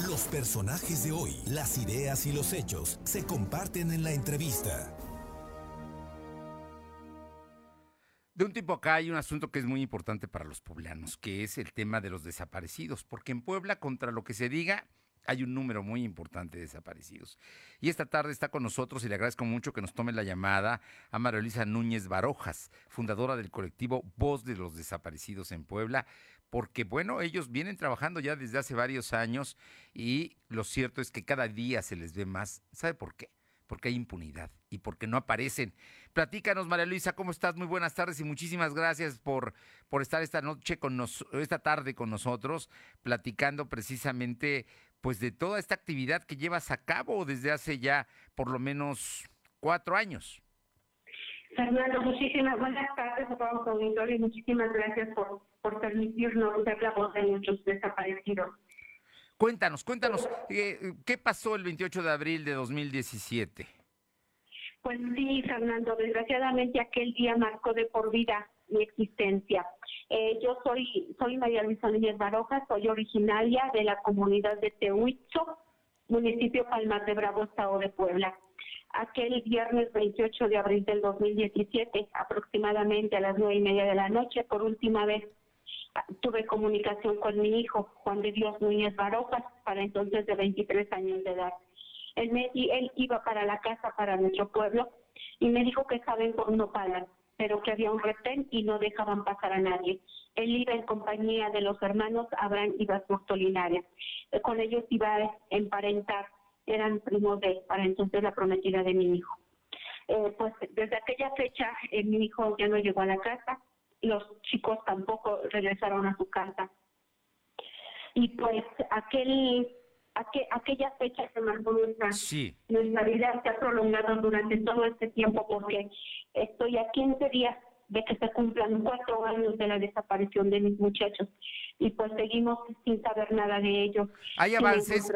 Los personajes de hoy, las ideas y los hechos se comparten en la entrevista. De un tiempo acá hay un asunto que es muy importante para los poblanos, que es el tema de los desaparecidos, porque en Puebla, contra lo que se diga, hay un número muy importante de desaparecidos. Y esta tarde está con nosotros y le agradezco mucho que nos tome la llamada a María Núñez Barojas, fundadora del colectivo Voz de los Desaparecidos en Puebla, porque bueno, ellos vienen trabajando ya desde hace varios años y lo cierto es que cada día se les ve más. ¿Sabe por qué? Porque hay impunidad y porque no aparecen. Platícanos, María Luisa, ¿cómo estás? Muy buenas tardes y muchísimas gracias por, por estar esta noche con nos, esta tarde con nosotros, platicando precisamente pues de toda esta actividad que llevas a cabo desde hace ya por lo menos cuatro años. Fernando, muchísimas buenas tardes a todos los auditores y muchísimas gracias por, por permitirnos ser la voz de nuestros desaparecidos. Cuéntanos, cuéntanos, eh, ¿qué pasó el 28 de abril de 2017? Pues sí, Fernando, desgraciadamente aquel día marcó de por vida mi existencia. Eh, yo soy, soy María Luisa Núñez Baroja, soy originaria de la comunidad de Tehuizo, municipio Palmar de Bravo, Estado de Puebla. Aquel viernes 28 de abril del 2017, aproximadamente a las nueve y media de la noche, por última vez ah, tuve comunicación con mi hijo, Juan de Dios Núñez Barojas, para entonces de 23 años de edad. Él, me, él iba para la casa, para nuestro pueblo, y me dijo que saben por no pagan pero que había un retén y no dejaban pasar a nadie. Él iba en compañía de los hermanos Abraham y Basmusto Linares. Eh, con ellos iba a emparentar, eran primos de, para entonces la prometida de mi hijo. Eh, pues desde aquella fecha eh, mi hijo ya no llegó a la casa, los chicos tampoco regresaron a su casa. Y pues aquel aquella fecha que marcó nuestra, nuestra vida se ha prolongado durante todo este tiempo porque estoy a 15 días de que se cumplan cuatro años de la desaparición de mis muchachos y pues seguimos sin saber nada de ellos. Hay avances.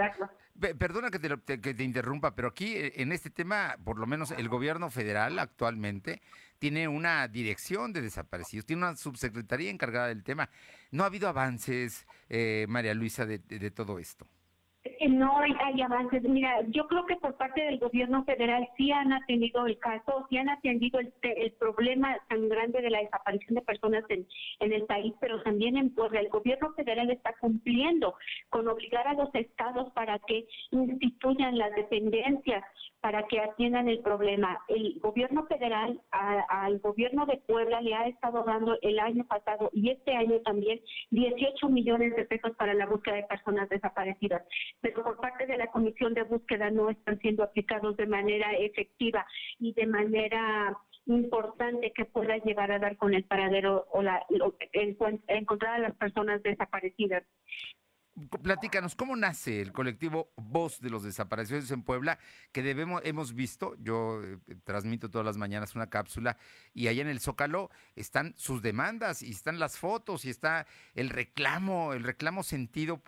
Perdona que te, que te interrumpa, pero aquí eh, en este tema, por lo menos el gobierno federal actualmente tiene una dirección de desaparecidos, tiene una subsecretaría encargada del tema. ¿No ha habido avances, eh, María Luisa, de todo esto? No hay, avances. Mira, yo creo que por parte del gobierno federal sí han atendido el caso, sí han atendido el, problema tan grande de la desaparición de personas en, el país, pero también en Puebla. El gobierno federal está cumpliendo con obligar a los estados para que instituyan las dependencias para que atiendan el problema. El gobierno federal al gobierno de Puebla le ha estado dando el año pasado y este año también 18 millones de pesos para la búsqueda de personas desaparecidas, por parte de la Comisión de Búsqueda no están siendo aplicados de manera efectiva y de manera importante que pueda llegar a dar con el paradero o la, encontrar a las personas desaparecidas. Platícanos, ¿cómo nace el colectivo Voz de los Desaparecidos en Puebla? Que debemos, hemos visto, yo eh, transmito todas las mañanas una cápsula y allá en el Zócalo están sus demandas y están las fotos y está el reclamo, el reclamo sentido,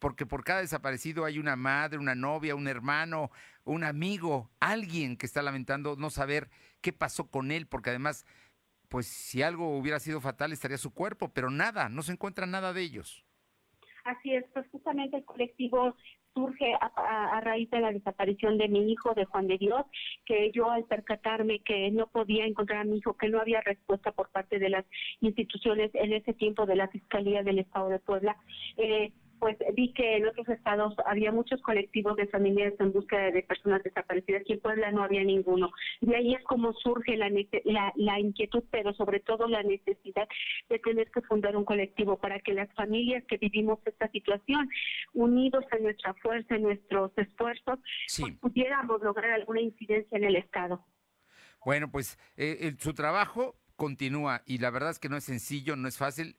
porque por cada desaparecido hay una madre, una novia, un hermano, un amigo, alguien que está lamentando no saber qué pasó con él, porque además, pues si algo hubiera sido fatal estaría su cuerpo, pero nada, no se encuentra nada de ellos. Así es, pues justamente el colectivo surge a, raíz de la desaparición de mi hijo, de Juan de Dios, que yo al percatarme que no podía encontrar a mi hijo, que no había respuesta por parte de las instituciones en ese tiempo de la Fiscalía del Estado de Puebla, eh, pues vi que en otros estados había muchos colectivos de familias en búsqueda de personas desaparecidas y en Puebla no había ninguno. De ahí es como surge la, la, inquietud, pero sobre todo la necesidad de tener que fundar un colectivo para que las familias que vivimos esta situación, unidos a nuestra fuerza, en nuestros esfuerzos, pues pudiéramos lograr alguna incidencia en el Estado. Bueno, pues eh, su trabajo continúa y la verdad es que no es sencillo, no es fácil.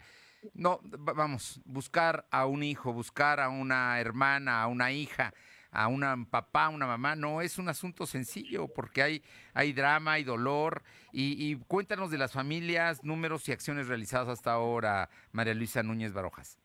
No, vamos, buscar a un hijo, buscar a una hermana, a una hija, a un papá, a una mamá, no es un asunto sencillo porque hay, hay drama, hay dolor. Y, y cuéntanos de las familias, números y acciones realizadas hasta ahora, María Luisa Núñez Barojas.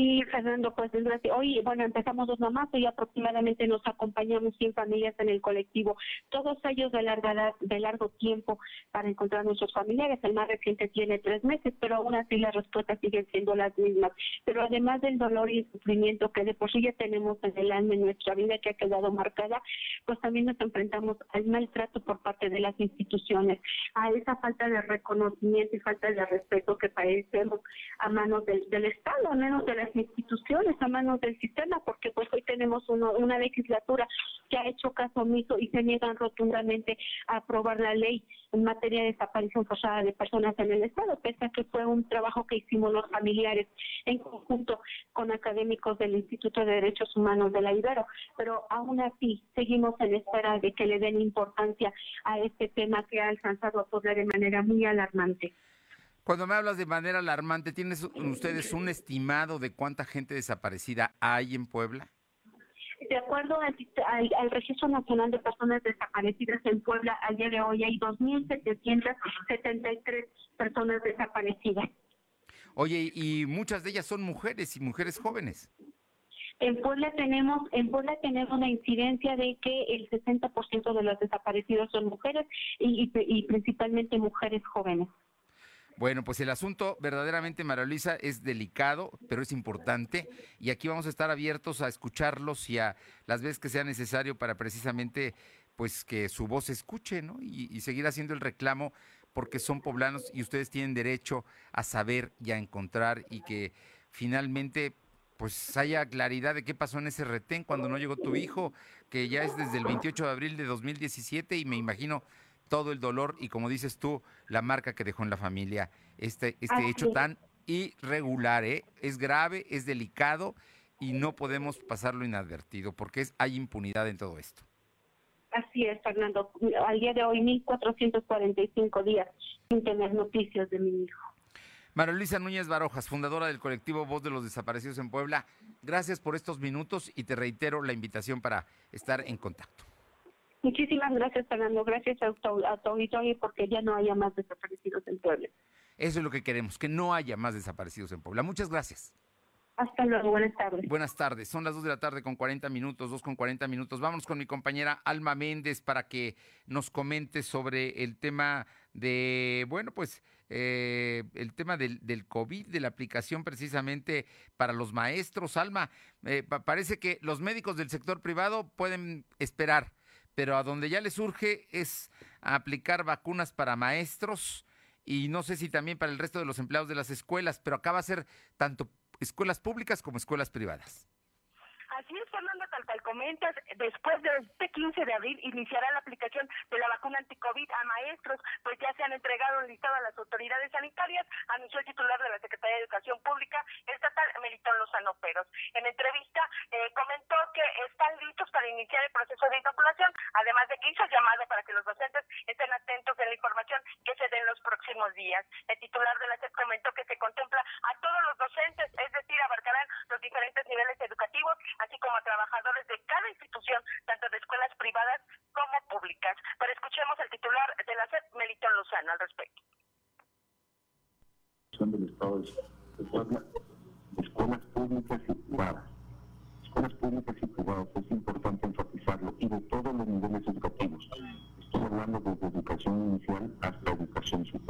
Sí, Fernando, pues desde hoy, bueno, empezamos dos mamás, y aproximadamente nos acompañamos 100 familias en el colectivo, todos ellos de larga de largo tiempo para encontrar nuestros familiares. El más reciente tiene tres meses, pero aún así las respuestas siguen siendo las mismas. Pero además del dolor y el sufrimiento que de por sí ya tenemos en el alma en nuestra vida que ha quedado marcada, pues también nos enfrentamos al maltrato por parte de las instituciones, a esa falta de reconocimiento y falta de respeto que padecemos a manos del, del Estado, a menos de instituciones, a manos del sistema, porque pues hoy tenemos una legislatura que ha hecho caso omiso y se niegan rotundamente a aprobar la ley en materia de desaparición forzada de personas en el Estado, pese a que fue un trabajo que hicimos los familiares en conjunto con académicos del Instituto de Derechos Humanos de la Ibero, pero aún así seguimos en espera de que le den importancia a este tema que ha alcanzado a de manera muy alarmante. Cuando me hablas de manera alarmante, ¿tienen ustedes un estimado de cuánta gente desaparecida hay en Puebla? De acuerdo al, Registro Nacional de Personas Desaparecidas en Puebla, al día de hoy hay 2.773 personas desaparecidas. Oye, y muchas de ellas son mujeres y mujeres jóvenes. En Puebla tenemos, en Puebla tenemos la incidencia de que el 60% de los desaparecidos son mujeres y principalmente mujeres jóvenes. Bueno, pues el asunto verdaderamente, María Luisa, es delicado, pero es importante. Y aquí vamos a estar abiertos a escucharlos y a las veces que sea necesario para precisamente pues que su voz se escuche, ¿no? Y, y seguir haciendo el reclamo porque son poblanos y ustedes tienen derecho a saber y a encontrar y que finalmente pues haya claridad de qué pasó en ese retén cuando no llegó tu hijo, que ya es desde el 28 de abril de 2017 y me imagino todo el dolor y como dices tú, la marca que dejó en la familia este, este hecho tan irregular, ¿eh? Es grave, es delicado y no podemos pasarlo inadvertido porque es, hay impunidad en todo esto. Así es, Fernando. Al día de hoy, 1.445 días sin tener noticias de mi hijo. María Luisa Núñez Barojas, fundadora del colectivo Voz de los Desaparecidos en Puebla, gracias por estos minutos y te reitero la invitación para estar en contacto. Muchísimas gracias, Fernando. Gracias a tu, a auditorio porque ya no haya más desaparecidos en Puebla. Eso es lo que queremos, que no haya más desaparecidos en Puebla. Muchas gracias. Hasta luego, buenas tardes. Buenas tardes, son las 2 de la tarde con 40 minutos, 2 con 40 minutos. Vamos con mi compañera Alma Méndez para que nos comente sobre el tema de, bueno, pues eh, el tema del, del, COVID, de la aplicación precisamente para los maestros. Alma, eh, parece que los médicos del sector privado pueden esperar pero a donde ya les surge es aplicar vacunas para maestros y no sé si también para el resto de los empleados de las escuelas, pero acá va a ser tanto escuelas públicas como escuelas privadas. Así es, Fernando, tal cual comentas, después de este 15 de abril iniciará la aplicación de la vacuna anticovid a maestros, pues ya se han entregado el listado a las autoridades sanitarias, anunció el titular de la Secretaría de Educación Pública Estatal, Melitón Lozano Peros. En entrevista eh, comentó que están listos para iniciar el proceso de inoculación, además de que hizo llamado para que los docentes estén atentos en la información que se dé en los próximos días. El titular de la SED comentó que se contempla a todos los docentes, es decir, abarcarán los diferentes niveles educativos, así como a trabajadores de cada institución, tanto de escuelas privadas como públicas. Pero escuchemos al titular de la SED, Melitón Lozano, al respecto. del Estado de escuelas públicas y privadas. Escuelas públicas y privadas, es importante enfatizarlo, y de todos los niveles educativos. Estoy hablando desde educación inicial hasta educación superior.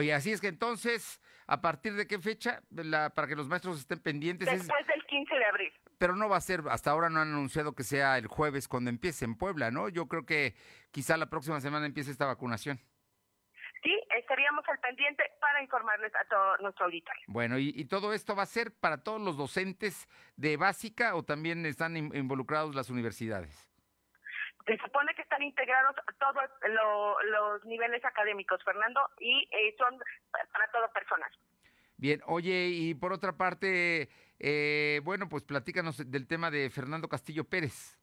Oye, así es que entonces, ¿a partir de qué fecha la, para que los maestros estén pendientes? Después del 15 de abril. Pero no va a ser, hasta ahora no han anunciado que sea el jueves cuando empiece en Puebla, ¿no? Yo creo que quizá la próxima semana empiece esta vacunación. Sí, estaríamos al pendiente para informarles a todo nuestro auditorio. Bueno, ¿y, y todo esto va a ser para todos los docentes de básica o también están involucrados las universidades? Se supone que están integrados todos lo, los niveles académicos, Fernando, y eh, son para todo personal. Bien, oye, y por otra parte, eh, bueno, pues platícanos del tema de Fernando Castillo Pérez.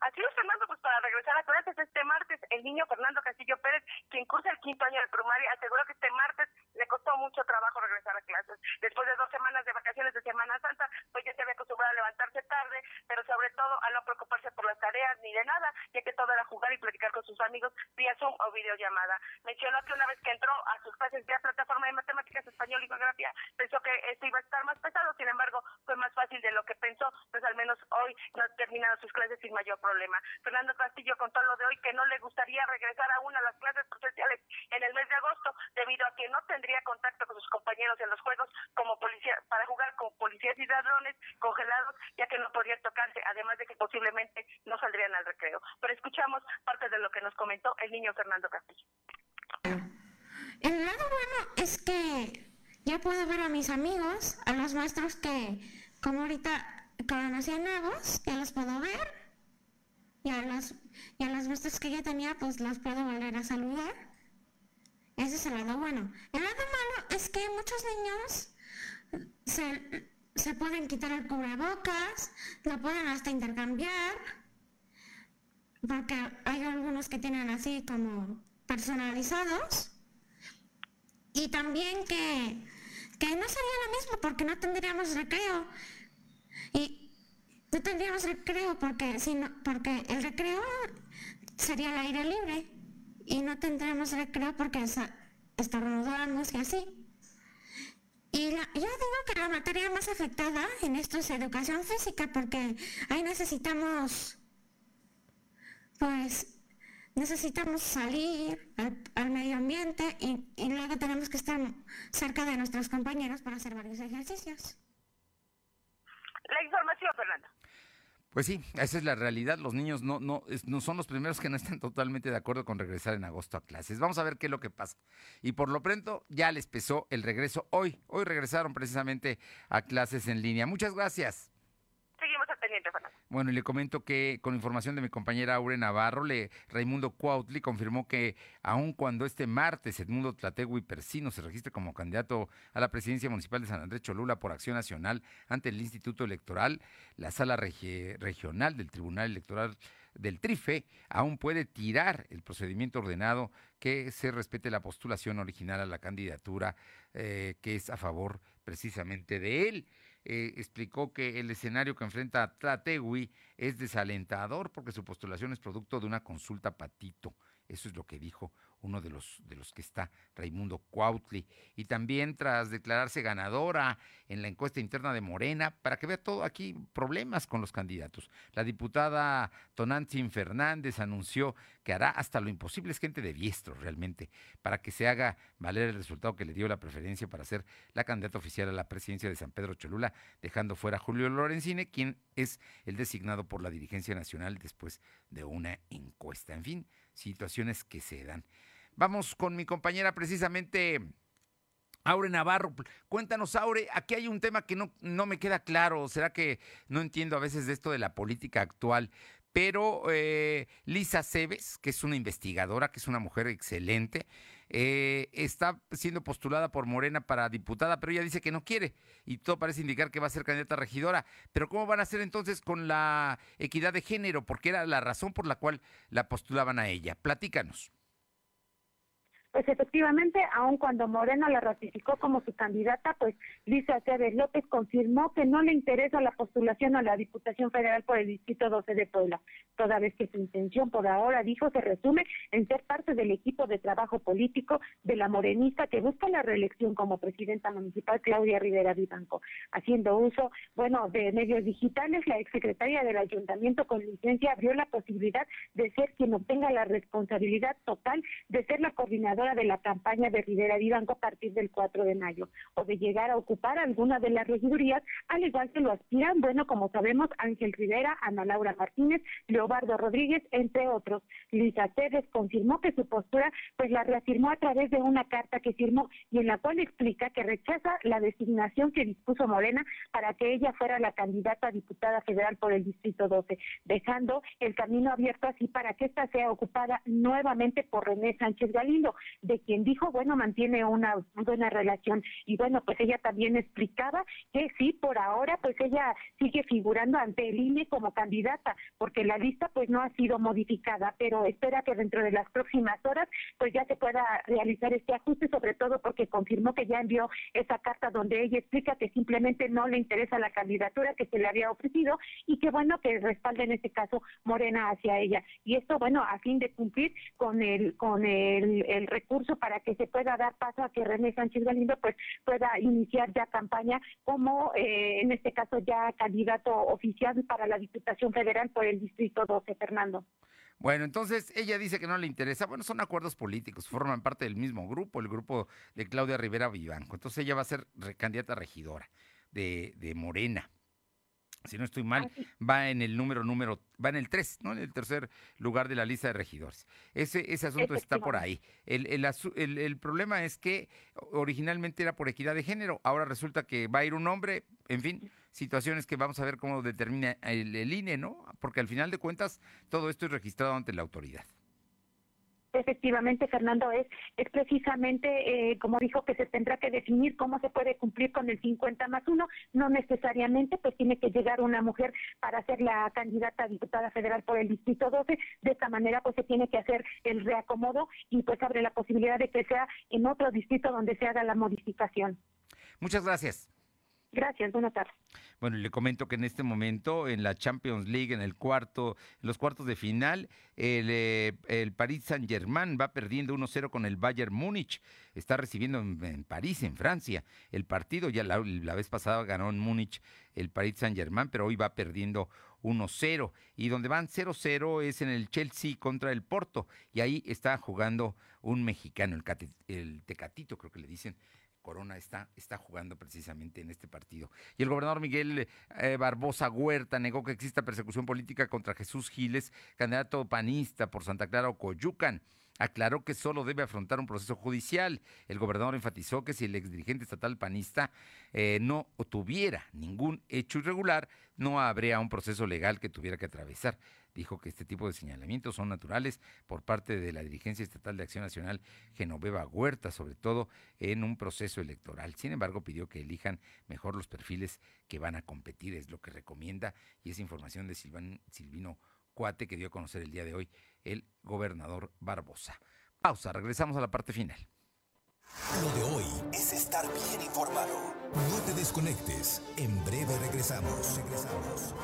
Así es, Fernando, pues para regresar a clases este martes, el niño Fernando Castillo Pérez, quien cursa el quinto año de primaria, aseguró que este martes le costó mucho trabajo regresar a clases. Después de dos semanas de vacaciones de Semana Santa, pues ya se había acostumbrado a levantarse tarde, pero sobre todo a no preocuparse por las tareas ni de nada, ya que todo era jugar y platicar con sus amigos vía Zoom o videollamada. Mencionó que una vez que entró a sus clases vía plataforma de matemáticas, español y geografía, pensó que esto iba a estar más pesado, sin embargo, fue más fácil de lo que pensó, pues al menos hoy no ha terminado sus clases sin mayor problema. Fernando Castillo contó lo de hoy que no le gustaría regresar aún a las clases presenciales en el mes de agosto, debido a que no tendría contacto con sus compañeros en los juegos como policía, para jugar con policías y ladrones congelados, ya que no podría tocarse, además de que posiblemente no saldrían al recreo. Pero escuchamos parte de lo que nos comentó el niño Fernando Castillo. El lado bueno es que ya puedo ver a mis amigos, a los maestros que, como ahorita conocía nuevos, ya los puedo ver. Y a, los, y a los maestros que ya tenía, pues los puedo volver a saludar. Ese es el lado bueno. El lado malo es que muchos niños se, se pueden quitar el cubrebocas, lo pueden hasta intercambiar, porque hay algunos que tienen así como personalizados. Y también que, que no sería lo mismo porque no tendríamos recreo. Y, no tendríamos recreo porque, si porque el recreo sería el aire libre y no tendremos recreo porque estornudamos y así. Y yo digo que la materia más afectada en esto es educación física, porque ahí necesitamos, pues, necesitamos salir al, medio ambiente y, y, luego tenemos que estar cerca de nuestros compañeros para hacer varios ejercicios. La información, Fernando. Pues sí, esa es la realidad. Los niños no, no, no son los primeros que no están totalmente de acuerdo con regresar en agosto a clases. Vamos a ver qué es lo que pasa. Y por lo pronto ya les pesó el regreso hoy. Hoy regresaron precisamente a clases en línea. Muchas gracias. Bueno, y le comento que con información de mi compañera Aure Navarro, le, Raimundo Cuautli confirmó que aun cuando este martes Edmundo Tlategui Persino se registre como candidato a la presidencia municipal de San Andrés Cholula por Acción Nacional ante el Instituto Electoral, la sala regional del Tribunal Electoral del TRIFE aún puede tirar el procedimiento ordenado que se respete la postulación original a la candidatura eh, que es a favor precisamente de él. Eh, explicó que el escenario que enfrenta a Tlategui es desalentador porque su postulación es producto de una consulta patito. Eso es lo que dijo uno de los, de los que está, Raimundo Cuautli. Y también tras declararse ganadora en la encuesta interna de Morena, para que vea todo aquí problemas con los candidatos. La diputada Tonantzin Fernández anunció que hará hasta lo imposible, es gente de diestro realmente, para que se haga valer el resultado que le dio la preferencia para ser la candidata oficial a la presidencia de San Pedro Cholula, dejando fuera a Julio Lorenzine, quien es el designado por la dirigencia nacional después de una encuesta. En fin, situaciones que se dan. Vamos con mi compañera precisamente. Aure Navarro, cuéntanos, Aure, aquí hay un tema que no, no me queda claro, será que no entiendo a veces de esto de la política actual, pero eh, Lisa Cebes, que es una investigadora, que es una mujer excelente, eh, está siendo postulada por Morena para diputada, pero ella dice que no quiere y todo parece indicar que va a ser candidata regidora. Pero ¿cómo van a hacer entonces con la equidad de género? Porque era la razón por la cual la postulaban a ella. Platícanos. Pues efectivamente, aun cuando Morena la ratificó como su candidata, pues Lisa César López confirmó que no le interesa la postulación a la Diputación Federal por el Distrito 12 de Puebla, toda vez que su intención por ahora, dijo, se resume en ser parte del equipo de trabajo político de la morenista que busca la reelección como presidenta municipal Claudia Rivera Vivanco. Haciendo uso, bueno, de medios digitales, la exsecretaria del ayuntamiento con licencia abrió la posibilidad de ser quien obtenga la responsabilidad total de ser la coordinadora de la campaña de Rivera Vivanco a partir del 4 de mayo, o de llegar a ocupar alguna de las regidurías, al igual que lo aspiran, bueno, como sabemos, Ángel Rivera, Ana Laura Martínez, Leobardo Rodríguez, entre otros. Lisa Cédez confirmó que su postura, pues la reafirmó a través de una carta que firmó y en la cual explica que rechaza la designación que dispuso Morena para que ella fuera la candidata a diputada federal por el Distrito 12, dejando el camino abierto así para que ésta sea ocupada nuevamente por René Sánchez Galindo de quien dijo, bueno, mantiene una buena relación. Y bueno, pues ella también explicaba que sí, por ahora, pues ella sigue figurando ante el INE como candidata, porque la lista pues no ha sido modificada, pero espera que dentro de las próximas horas pues ya se pueda realizar este ajuste, sobre todo porque confirmó que ya envió esa carta donde ella explica que simplemente no le interesa la candidatura que se le había ofrecido y que bueno que respalde en este caso Morena hacia ella. Y esto, bueno, a fin de cumplir con el con el, recurso para que se pueda dar paso a que René Sánchez Galindo pues pueda iniciar ya campaña como eh, en este caso ya candidato oficial para la Diputación Federal por el Distrito 12, Fernando. Bueno, entonces ella dice que no le interesa. Bueno, son acuerdos políticos, forman parte del mismo grupo, el grupo de Claudia Rivera Vivanco. Entonces ella va a ser candidata regidora de, de Morena si no estoy mal, va en el número, número, va en el 3, ¿no? En el tercer lugar de la lista de regidores. Ese, ese asunto está por ahí. El, el, el, problema es que originalmente era por equidad de género, ahora resulta que va a ir un hombre, en fin, situaciones que vamos a ver cómo determina el, el INE, ¿no? Porque al final de cuentas todo esto es registrado ante la autoridad. Efectivamente, Fernando, es, es precisamente, eh, como dijo, que se tendrá que definir cómo se puede cumplir con el 50 más 1. No necesariamente, pues tiene que llegar una mujer para ser la candidata a diputada federal por el Distrito 12. De esta manera, pues se tiene que hacer el reacomodo y pues abre la posibilidad de que sea en otro distrito donde se haga la modificación. Muchas gracias. Gracias, buena tarde. Bueno, le comento que en este momento en la Champions League, en el cuarto, en los cuartos de final, el, eh, el Paris Saint Germain va perdiendo 1-0 con el Bayern Múnich. Está recibiendo en, París, en Francia, el partido. Ya la, la, vez pasada ganó en Múnich el Paris Saint Germain, pero hoy va perdiendo 1-0. Y donde van 0-0 es en el Chelsea contra el Porto. Y ahí está jugando un mexicano, el, el Tecatito, creo que le dicen Corona está, está jugando precisamente en este partido. Y el gobernador Miguel eh, Barbosa Huerta negó que exista persecución política contra Jesús Giles, candidato panista por Santa Clara o Coyucan. Aclaró que solo debe afrontar un proceso judicial. El gobernador enfatizó que si el exdirigente estatal panista eh, no tuviera ningún hecho irregular, no habría un proceso legal que tuviera que atravesar dijo que este tipo de señalamientos son naturales por parte de la dirigencia estatal de Acción Nacional Genoveva Huerta, sobre todo en un proceso electoral. Sin embargo, pidió que elijan mejor los perfiles que van a competir, es lo que recomienda, y es información de Silvino Cuate que dio a conocer el día de hoy el gobernador Barbosa. Pausa, regresamos a la parte final. Lo de hoy es estar bien informado. No te desconectes. En breve regresamos. Regresamos.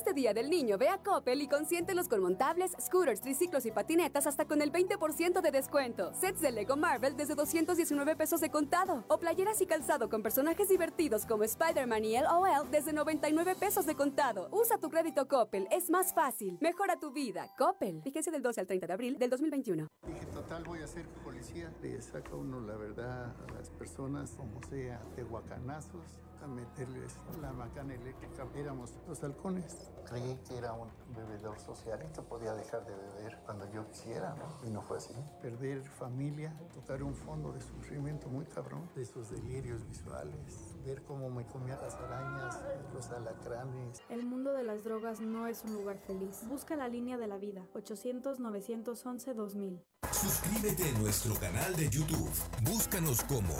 Este día del niño ve a Coppel y consiéntelos con montables, scooters, triciclos y patinetas hasta con el 20% de descuento. Sets de Lego Marvel desde 219 pesos de contado. O playeras y calzado con personajes divertidos como Spider-Man y LOL desde 99 pesos de contado. Usa tu crédito Coppel, es más fácil. Mejora tu vida. Coppel. Fíjense del 12 al 30 de abril del 2021. Dije, total, voy a ser policía. Le saca uno la verdad a las personas, como sea, de guacanazos a meterles la macana eléctrica. Éramos los halcones. Creí que era un bebedor social y que podía dejar de beber cuando yo quisiera, ¿no? Y no fue así. Perder familia, tocar un fondo de sufrimiento muy cabrón, de esos delirios visuales, ver cómo me comían las arañas, los alacranes. El mundo de las drogas no es un lugar feliz. Busca la línea de la vida, 800-911-2000. Suscríbete a nuestro canal de YouTube. Búscanos como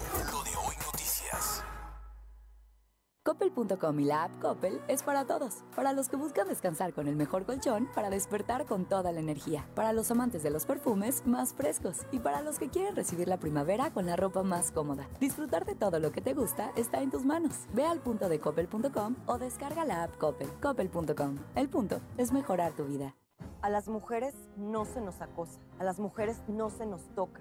Coppel.com y la app Coppel es para todos. Para los que buscan descansar con el mejor colchón, para despertar con toda la energía. Para los amantes de los perfumes más frescos. Y para los que quieren recibir la primavera con la ropa más cómoda. Disfrutar de todo lo que te gusta está en tus manos. Ve al punto de coppel.com o descarga la app Coppel. Coppel.com. El punto es mejorar tu vida. A las mujeres no se nos acosa. A las mujeres no se nos toca.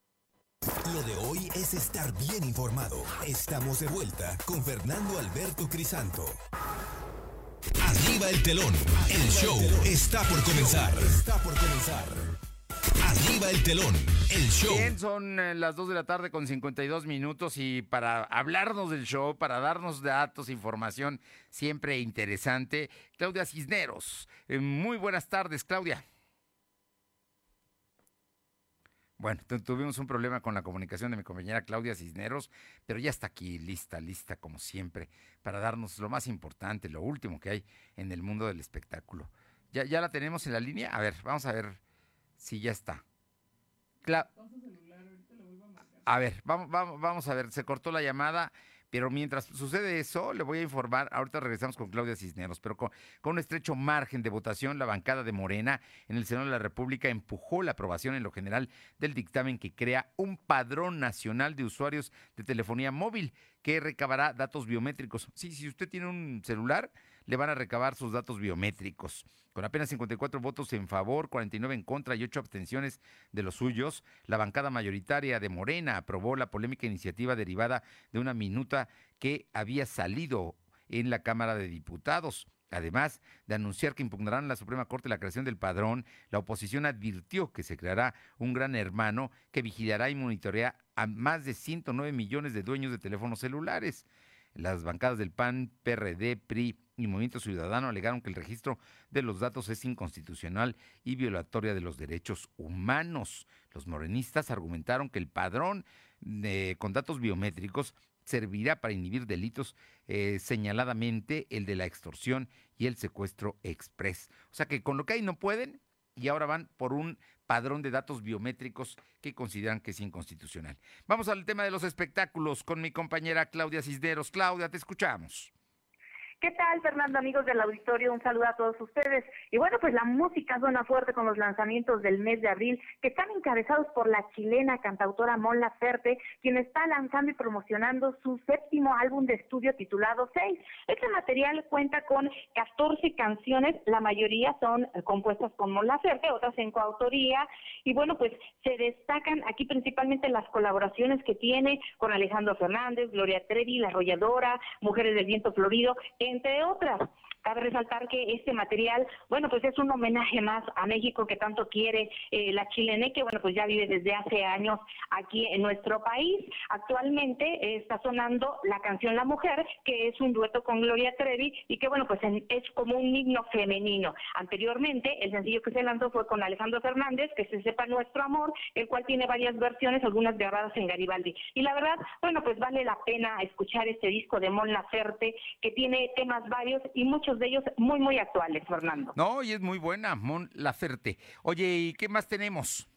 Lo de hoy es estar bien informado. Estamos de vuelta con Fernando Alberto Crisanto. Arriba el telón. El show está por comenzar. Está por comenzar. Arriba el telón, el show. Bien, son eh, las 2 de la tarde con 52 minutos y para hablarnos del show, para darnos datos, información siempre interesante, Claudia Cisneros. Eh, muy buenas tardes, Claudia. Bueno, tuvimos un problema con la comunicación de mi compañera Claudia Cisneros, pero ya está aquí lista, lista como siempre, para darnos lo más importante, lo último que hay en el mundo del espectáculo. ¿Ya, ya la tenemos en la línea? A ver, vamos a ver si ya está. a ver, vamos, vamos, vamos a ver, se cortó la llamada. Pero mientras sucede eso, le voy a informar, ahorita regresamos con Claudia Cisneros, pero con, un estrecho margen de votación, la bancada de Morena en el Senado de la República empujó la aprobación en lo general del dictamen que crea un padrón nacional de usuarios de telefonía móvil que recabará datos biométricos. Sí, si usted tiene un celular, le van a recabar sus datos biométricos. Con apenas 54 votos en favor, 49 en contra y 8 abstenciones de los suyos, la bancada mayoritaria de Morena aprobó la polémica iniciativa derivada de una minuta que había salido en la Cámara de Diputados. Además de anunciar que impugnarán a la Suprema Corte la creación del padrón, la oposición advirtió que se creará un gran hermano que vigilará y monitoreará a más de 109 millones de dueños de teléfonos celulares. Las bancadas del PAN, PRD, PRI y Movimiento Ciudadano alegaron que el registro de los datos es inconstitucional y violatoria de los derechos humanos. Los morenistas argumentaron que el padrón con datos biométricos servirá para inhibir delitos eh, señaladamente el de la extorsión y el secuestro express. O sea que con lo que hay no pueden y ahora van por un padrón de datos biométricos que consideran que es inconstitucional. Vamos al tema de los espectáculos con mi compañera Claudia Cisneros. Claudia, te escuchamos. ¿Qué tal, Fernando, amigos del auditorio? Un saludo a todos ustedes. Y bueno, pues la música suena fuerte con los lanzamientos del mes de abril, que están encabezados por la chilena cantautora Mon Laferte, quien está lanzando y promocionando su séptimo álbum de estudio titulado Seis. Este material cuenta con 14 canciones, la mayoría son compuestas con Mon Laferte, otras en coautoría. Y bueno, pues se destacan aquí principalmente las colaboraciones que tiene con Alejandro Fernández, Gloria Trevi, La Arrolladora, Mujeres del Viento Florido, entre otras. Cabe resaltar que este material, bueno, pues es un homenaje más a México que tanto quiere eh, la chilene, que bueno, pues ya vive desde hace años aquí en nuestro país. Actualmente está sonando la canción La Mujer, que es un dueto con Gloria Trevi y que bueno, pues es como un himno femenino. Anteriormente, el sencillo que se lanzó fue con Alejandro Fernández, que se sepa nuestro amor, el cual tiene varias versiones, algunas grabadas en Garibaldi. Y la verdad, bueno, pues vale la pena escuchar este disco de Mon Laferte, que tiene temas varios y muchos de ellos muy, muy actuales, Fernando. No, y es muy buena, Mon Laferte. Oye, ¿y qué más tenemos?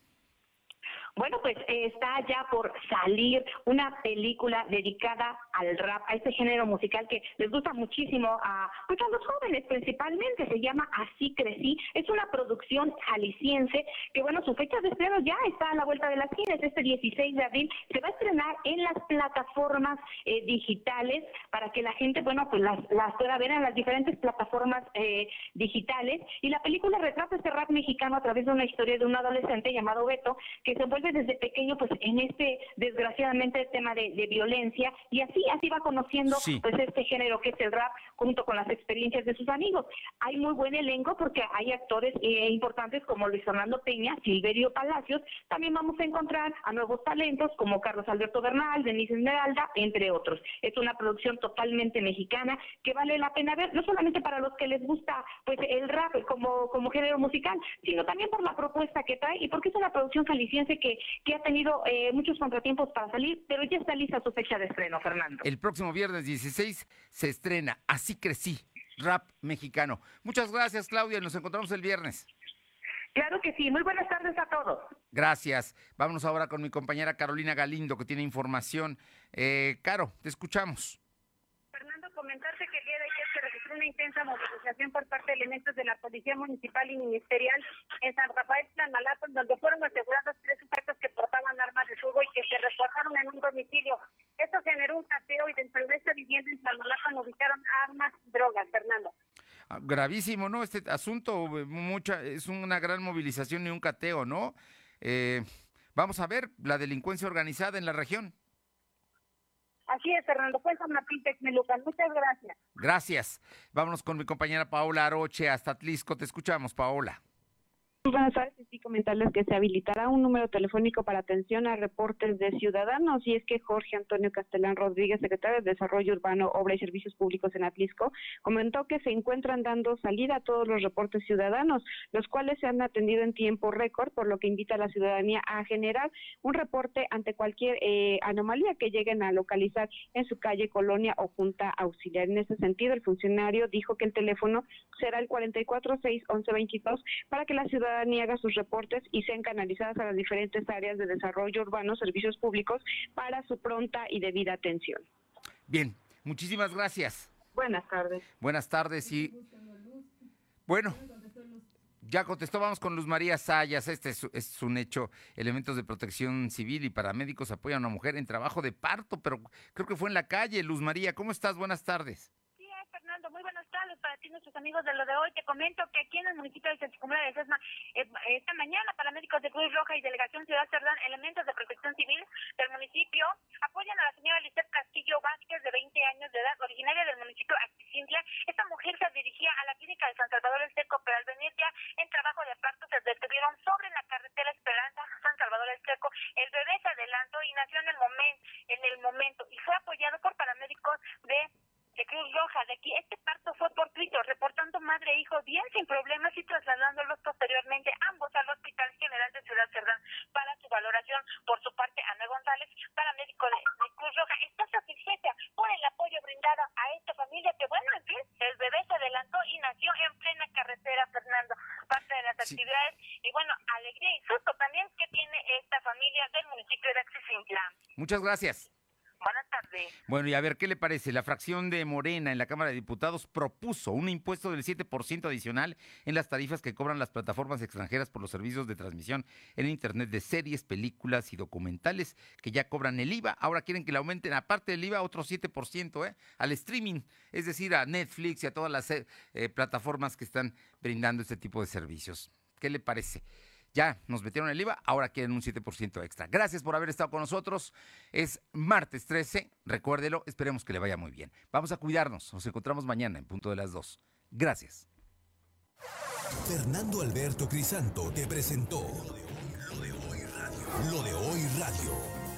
Bueno, pues eh, está ya por salir una película dedicada al rap, a este género musical que les gusta muchísimo a, pues a los jóvenes principalmente, se llama Así Crecí, es una producción jalisciense que bueno, su fecha de estreno ya está a la vuelta de las esquina, este 16 de abril, se va a estrenar en las plataformas eh, digitales para que la gente, bueno, pues las, las pueda ver en las diferentes plataformas eh, digitales. Y la película retrata este rap mexicano a través de una historia de un adolescente llamado Beto que se envuelve desde pequeño pues en este desgraciadamente tema de, violencia y así así va conociendo pues este género que es el rap junto con las experiencias de sus amigos. Hay muy buen elenco porque hay actores eh, importantes como Luis Fernando Peña, Silverio Palacios, también vamos a encontrar a nuevos talentos como Carlos Alberto Bernal, Denise Esmeralda, entre otros. Es una producción totalmente mexicana que vale la pena ver, no solamente para los que les gusta pues el rap como, como género musical, sino también por la propuesta que trae y porque es una producción jalisciense que que, ha tenido eh, muchos contratiempos para salir, pero ya está lista su fecha de estreno, Fernando. El próximo viernes 16 se estrena Así crecí, rap mexicano. Muchas gracias, Claudia. Nos encontramos el viernes. Claro que sí. Muy buenas tardes a todos. Gracias. Vámonos ahora con mi compañera Carolina Galindo, que tiene información. Eh, Caro, te escuchamos. Fernando, comentarte que el día de ayer se registró una intensa movilización por parte de elementos de la Policía Municipal y Ministerial en San Rafael Tlanmalapa, donde fueron asegurados tres sujetos que portaban armas de fuego y que se refuerzaron en un domicilio. Esto generó un cateo y dentro de esta vivienda en Tlanmalapa ubicaron armas y drogas, Fernando. Ah, gravísimo, ¿no? Este asunto, eh, mucha, es una gran movilización y un cateo, ¿no? Eh, vamos a ver la delincuencia organizada en la región. Así es, Fernando. Pues Martín Texmelucan. Muchas gracias. Gracias. Vámonos con mi compañera Paola Aroche hasta Atlisco. Te escuchamos, Paola. Buenas tardes, sí comentarles que se habilitará un número telefónico para atención a reportes de ciudadanos y es que Jorge Antonio Castellán Rodríguez, secretario de Desarrollo Urbano, Obra y Servicios Públicos en Atlisco, comentó que se encuentran dando salida a todos los reportes ciudadanos, los cuales se han atendido en tiempo récord, por lo que invita a la ciudadanía a generar un reporte ante cualquier eh, anomalía que lleguen a localizar en su calle, colonia o junta auxiliar. En ese sentido, el funcionario dijo que el teléfono será el 446-1122 para que la ciudadanía niega sus reportes y sean canalizadas a las diferentes áreas de desarrollo urbano, servicios públicos, para su pronta y debida atención. Bien, muchísimas gracias. Buenas tardes. Buenas tardes y... Bueno, ya contestó, vamos con Luz María Sayas. Este es, es, un hecho. Elementos de protección civil y paramédicos apoyan a una mujer en trabajo de parto, pero creo que fue en la calle. Luz María, ¿cómo estás? Buenas tardes nuestros amigos de lo de hoy. Te comento que aquí en el municipio de Sescumula de Sesma, eh, esta mañana, paramédicos de Cruz Roja y Delegación Ciudad Cerdán, elementos de protección civil del municipio, apoyan a la señora Lisette Castillo Vázquez, de 20 años de edad, originaria del municipio Acticintla. Esta mujer se dirigía a la clínica de San Salvador el Seco, pero al venir ya en trabajo de parto se detuvieron sobre la carretera Esperanza, San Salvador el Seco. El bebé se adelantó y nació en el momento, en el momento, y fue apoyado por paramédicos de de Cruz Roja de aquí. Este parto fue por Twitter, reportando madre e hijo bien sin problemas y tras trasladándolos posteriormente ambos al Hospital General de Ciudad Cerdán para su valoración. Por su parte, Ana González, paramédico de, de Cruz Roja, está satisfecha por el apoyo brindado a esta familia que, bueno, en fin, el bebé se adelantó y nació en plena carretera, Fernando. Parte de las actividades y, bueno, alegría y susto también que tiene esta familia del municipio de Axisintla. Muchas gracias. Buenas tardes. Bueno, y a ver, ¿qué le parece? La fracción de Morena en la Cámara de Diputados propuso un impuesto del 7% adicional en las tarifas que cobran las plataformas extranjeras por los servicios de transmisión en Internet de series, películas y documentales que ya cobran el IVA. Ahora quieren que le aumenten, aparte del IVA, otro 7% ¿eh? al streaming, es decir, a Netflix y a todas las eh, plataformas que están brindando este tipo de servicios. ¿Qué le parece? Ya nos metieron el IVA, ahora quieren un 7% extra. Gracias por haber estado con nosotros. Es martes 13, recuérdelo, esperemos que le vaya muy bien. Vamos a cuidarnos, nos encontramos mañana en punto de las 2. Gracias. Fernando Alberto Crisanto te presentó Lo de hoy radio. Lo de hoy radio.